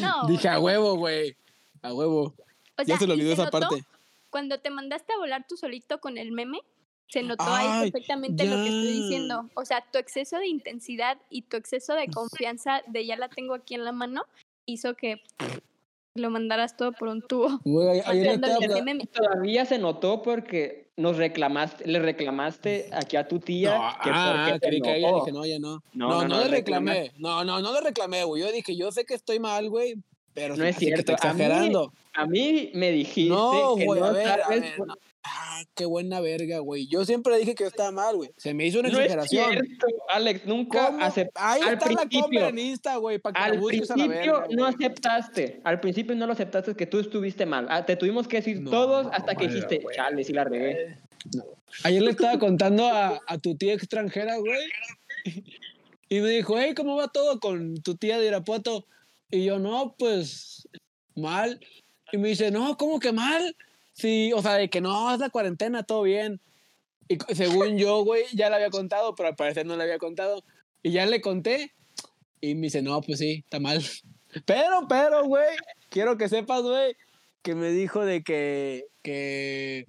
No. Dije, a huevo, güey. A huevo. O ya se lo olvidó esa notó parte. Cuando te mandaste a volar tú solito con el meme, se notó ahí Ay, perfectamente lo que estoy diciendo. O sea, tu exceso de intensidad y tu exceso de confianza de ya la tengo aquí en la mano hizo que lo mandaras todo por un tubo. Güey, ayer meme. Todavía se notó porque nos reclamaste, le reclamaste aquí a tu tía. No, que ah, por qué se creí que ella dije, no, ya no. No, No, no, no, no, le reclamé. No, no, no le reclamé, güey. Yo dije, yo sé que estoy mal, güey, pero No me es cierto, está a mí- exagerando. A mí me dijiste No, que güey, no a ver, a sabes ver, por- no. Ah, qué buena verga, güey. Yo siempre dije que yo estaba mal, güey. Se me hizo una No es exageración. cierto, Alex, nunca ¿Cómo? acep- Ahí al está la principio- compra en Insta, güey, para que la Al a la principio verga. no aceptaste, al principio no lo aceptaste que tú estuviste mal. Ah, te tuvimos que decir No, todos hasta que bueno, dijiste, güey. chale, sí la regué. Ayer le estaba contando a, a tu tía extranjera, güey. Y me dijo, hey, ¿cómo va todo con tu tía de Irapuato? Y yo, no, pues, mal. Y me dice, no, ¿cómo que mal? Sí, o sea, de que no, es la cuarentena, todo bien. Y según yo, güey, ya le había contado, pero al parecer no le había contado. Y ya le conté. Y me dice, no, pues sí, está mal. <laughs> Pero, pero, güey, quiero que sepas, güey, que me dijo de que, que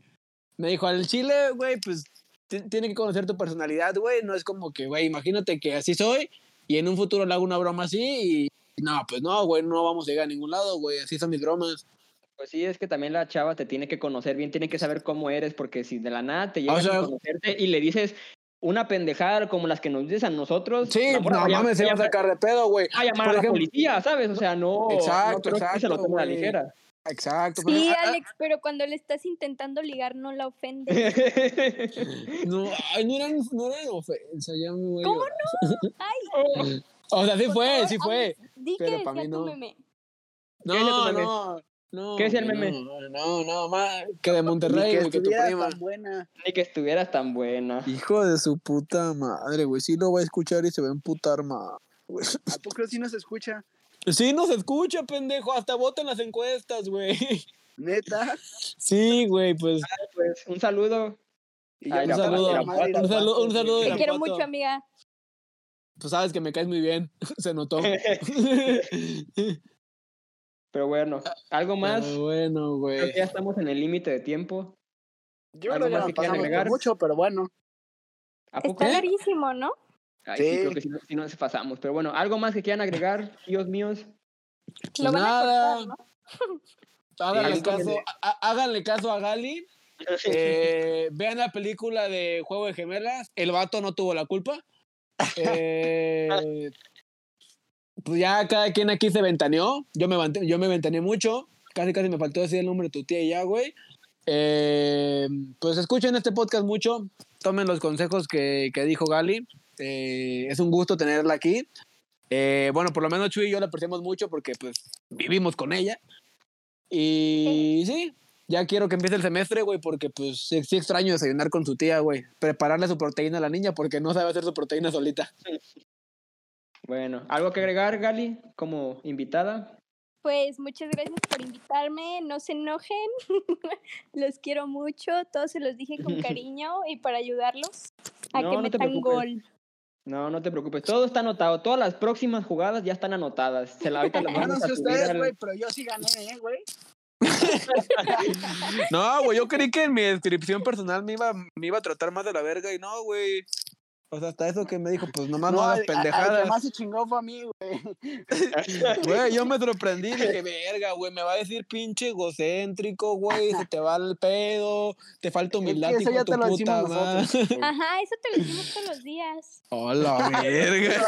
me dijo, al chile, güey, pues ti- tiene que conocer tu personalidad, güey. No es como que, güey, imagínate que así soy y en un futuro le hago una broma así y No, pues no, güey, no vamos a llegar a ningún lado, güey. Así son mis bromas. Pues sí, es que también la chava te tiene que conocer bien, tiene que saber cómo eres, porque si de la nada te llegas sea- a conocerte y le dices una pendejada como las que nos dices a nosotros, Sí, no mames, se va a sacar de pedo, güey. a llamar Por a la ejemplo- policía, ¿sabes? O sea, no, Exacto, no creo que se lo exacto, tome a la ligera. Exacto. pero- Sí, ah, ah, Alex, pero cuando le estás intentando ligar no la ofendes. <laughs> No, ay, no eran, no eran ofensa, ya me voy a ¿Cómo llorar. Ay, <laughs> O sea, sí fue, sí fue. di pero pa' decía mí tu no. meme. ¿Qué es tu No, no, no. ¿Qué es el meme? No, no, no, más que de Ni Monterrey, que güey, que tu estuviera prima. tan buena. Ni que estuvieras tan buena. Hijo de su puta madre, güey. Sí lo va a escuchar y se va a emputar más. ¿A poco sí nos escucha? Sí nos escucha, pendejo. Hasta vota en las encuestas, güey. Neta. Sí, güey, pues. Pues un saludo. Y Ay, Un la saludo, madre, un saludo, un saludo de Te quiero Irapuato. mucho, amiga. Pues sabes que me caes muy bien. <laughs> Se notó. <laughs> Pero bueno, algo más. Pero bueno, Creo güey. que ya estamos en el límite de tiempo. Yo ¿Algo creo que por agregar? mucho, pero bueno. ¿A poco? Está larguísimo, ¿no? Ay, Sí. sí, creo que si no, si no nos pasamos. Pero bueno, algo más que quieran agregar, tíos míos. Lo van nada. a cortar, ¿no? <laughs> Háganle Sí, caso, háganle caso a Gali. Eh, vean la película de Juego de Gemelas. El vato no tuvo la culpa. <laughs> Eh, pues ya cada quien aquí se ventaneó. Yo me, yo me ventaneé mucho. Casi, casi me faltó decir el nombre de tu tía y ya, güey. Eh, pues escuchen este podcast mucho. Tomen los consejos que, que dijo Gali. Eh, es un gusto tenerla aquí. Eh, bueno, por lo menos Chuy y yo la apreciamos mucho porque pues vivimos con ella. Y sí, ya quiero que empiece el semestre, güey, porque pues sí, sí extraño desayunar con su tía, güey. Prepararle su proteína a la niña porque no sabe hacer su proteína solita. Bueno, ¿algo que agregar, Gali, como invitada? Pues muchas gracias por invitarme. No se enojen. <laughs> los quiero mucho. Todos se los dije con <laughs> cariño y para ayudarlos a No, que no te metan preocupes. gol. No, no te preocupes. Todo está anotado. Todas las próximas jugadas ya están anotadas. Se la, ahorita Yo no sé ustedes, al- pero yo sí gané, ¿eh, güey? <laughs> No, güey, yo creí que en mi descripción personal me iba, me iba a tratar más de la verga y no, güey. O sea, hasta eso que me dijo, pues nomás no, hagas al- al pendejadas. que más se chingó fue a mí, güey. <laughs> Güey, yo me sorprendí, dije, verga, güey, me va a decir pinche egocéntrico, güey, se te va el pedo, te falta Es que humildad, eso tu te lo puta decimos madre. <laughs> Ajá, eso te lo decimos todos los días. <laughs> Hola, verga.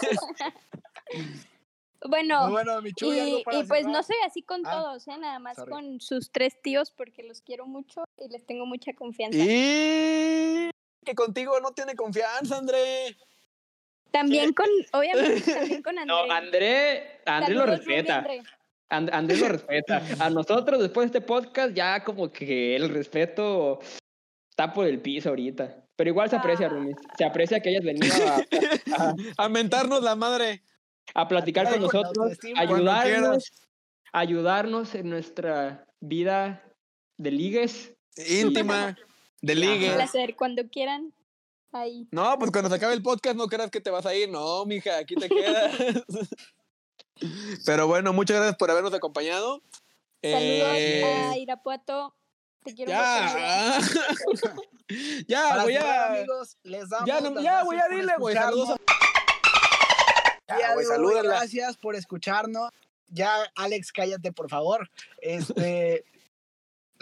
Bueno, bueno, mi Chuy, algo y, para y pues no soy así con Ah, todos, ¿eh? Nada más sorry. con sus tres tíos porque los quiero mucho y les tengo mucha confianza. Y que contigo no tiene confianza, André. También con, obviamente, <laughs> también con André. No, André, André lo respeta. André. And- Andrés lo respeta. A nosotros, después de este podcast, ya como que el respeto está por el piso ahorita. Pero igual se aprecia, Ah. Rumi. Se aprecia que hayas venido a, <laughs> a- A mentarnos la madre. a platicar con nosotros, ayudarnos, ayudarnos en nuestra vida de ligues. Íntima. De Un ligue. placer, cuando quieran. Ahí. No, pues cuando se acabe el podcast no creas que te vas a ir. No, mija, aquí te <laughs> quedas. Pero bueno, muchas gracias por habernos acompañado. Saludos Eh, a Irapuato. Te quiero ya. <laughs> ya, güey, ya. amigos, les damos Ya, no- ya, güey, ya dile, güey. Saludos a. Ya, güey, gracias por escucharnos. Ya, Alex, cállate, por favor. Este, <laughs>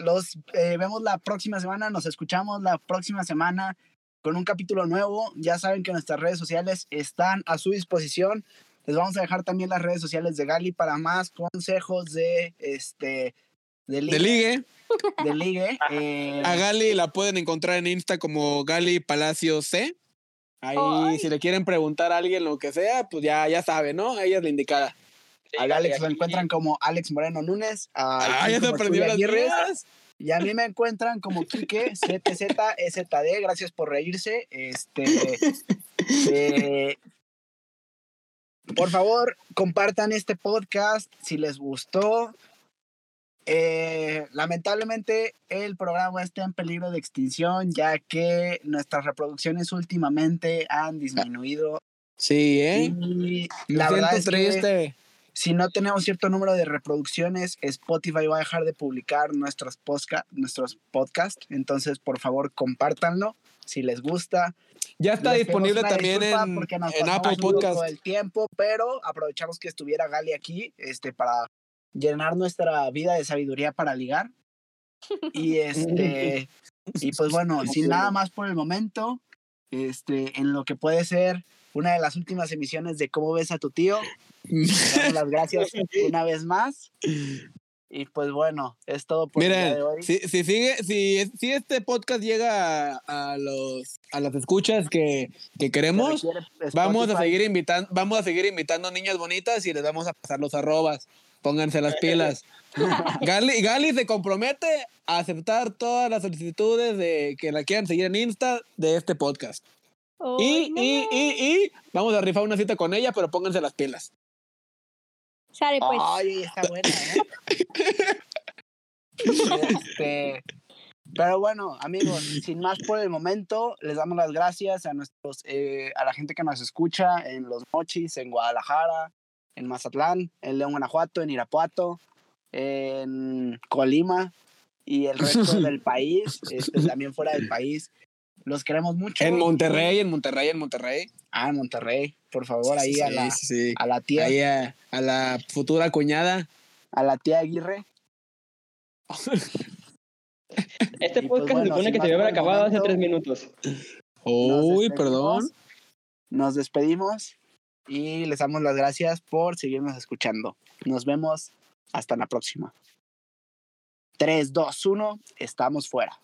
los eh, vemos la próxima semana, nos escuchamos la próxima semana con un capítulo nuevo. Ya saben que nuestras redes sociales están a su disposición. Les vamos a dejar también las redes sociales de Gali para más consejos de este de De ligue. de ligue. <laughs> Eh, A Gali la pueden encontrar en Insta como Gali Palacio C. Ahí, si le quieren preguntar a alguien lo que sea, pues ya, ya sabe, ¿no? Ella es la indicada. Al Alex lo encuentran como Alex Moreno Núñez. Ah, ya aprendió Chuy las. Y a mí me encuentran como Kike <laughs> ZTZEZD. Gracias por reírse. Este, <laughs> eh, por favor, compartan este podcast si les gustó. Eh, lamentablemente el programa está en peligro de extinción ya que nuestras reproducciones últimamente han disminuido Sí, ¿eh? y Me la verdad es siento que triste. Si no tenemos cierto número de reproducciones, Spotify va a dejar de publicar nuestros, nuestros podcasts. Entonces, por favor, compártanlo si les gusta. Ya está Les disponible también en, en Apple Podcast. del tiempo, pero aprovechamos que estuviera Gali aquí este, para llenar nuestra vida de sabiduría para ligar. Y <laughs> este y pues bueno, sin nada más por el momento, este, en lo que puede ser una de las últimas emisiones de cómo ves a tu tío, damos las gracias <laughs> una vez más. Y pues bueno, es todo por el día Miren, de hoy. si, si sigue, si, si este podcast llega a, a los a las escuchas que, que queremos, vamos a seguir invitando, vamos a seguir invitando niñas bonitas y les vamos a pasar los arrobas. Pónganse las pilas. <laughs> Gali, Gali se compromete a aceptar todas las solicitudes de que la quieran seguir en Insta de este podcast. Y, Ay, no. y, y, y vamos a rifar una cita con ella, pero pónganse las pilas. Sale pues. Ay, está buena, ¿eh? Este, pero bueno, amigos, sin más por el momento, les damos las gracias a nuestros, eh, a la gente que nos escucha en Los Mochis, en Guadalajara, en Mazatlán, en León, Guanajuato, en Irapuato, en Colima y el resto del <laughs> país, este, también fuera del país. Los queremos mucho. En Monterrey, en Monterrey, en Monterrey. Ah, en Monterrey, por favor, ahí a la, sí, a la tía, Ahí a, a la futura cuñada. a la tía Aguirre. <laughs> Este Y pues podcast bueno, se supone que se el acabado hace tres minutos. Uy, perdón. Nos despedimos y les damos las gracias por seguirnos escuchando. Nos vemos hasta la próxima. 3, 2, 1, estamos fuera.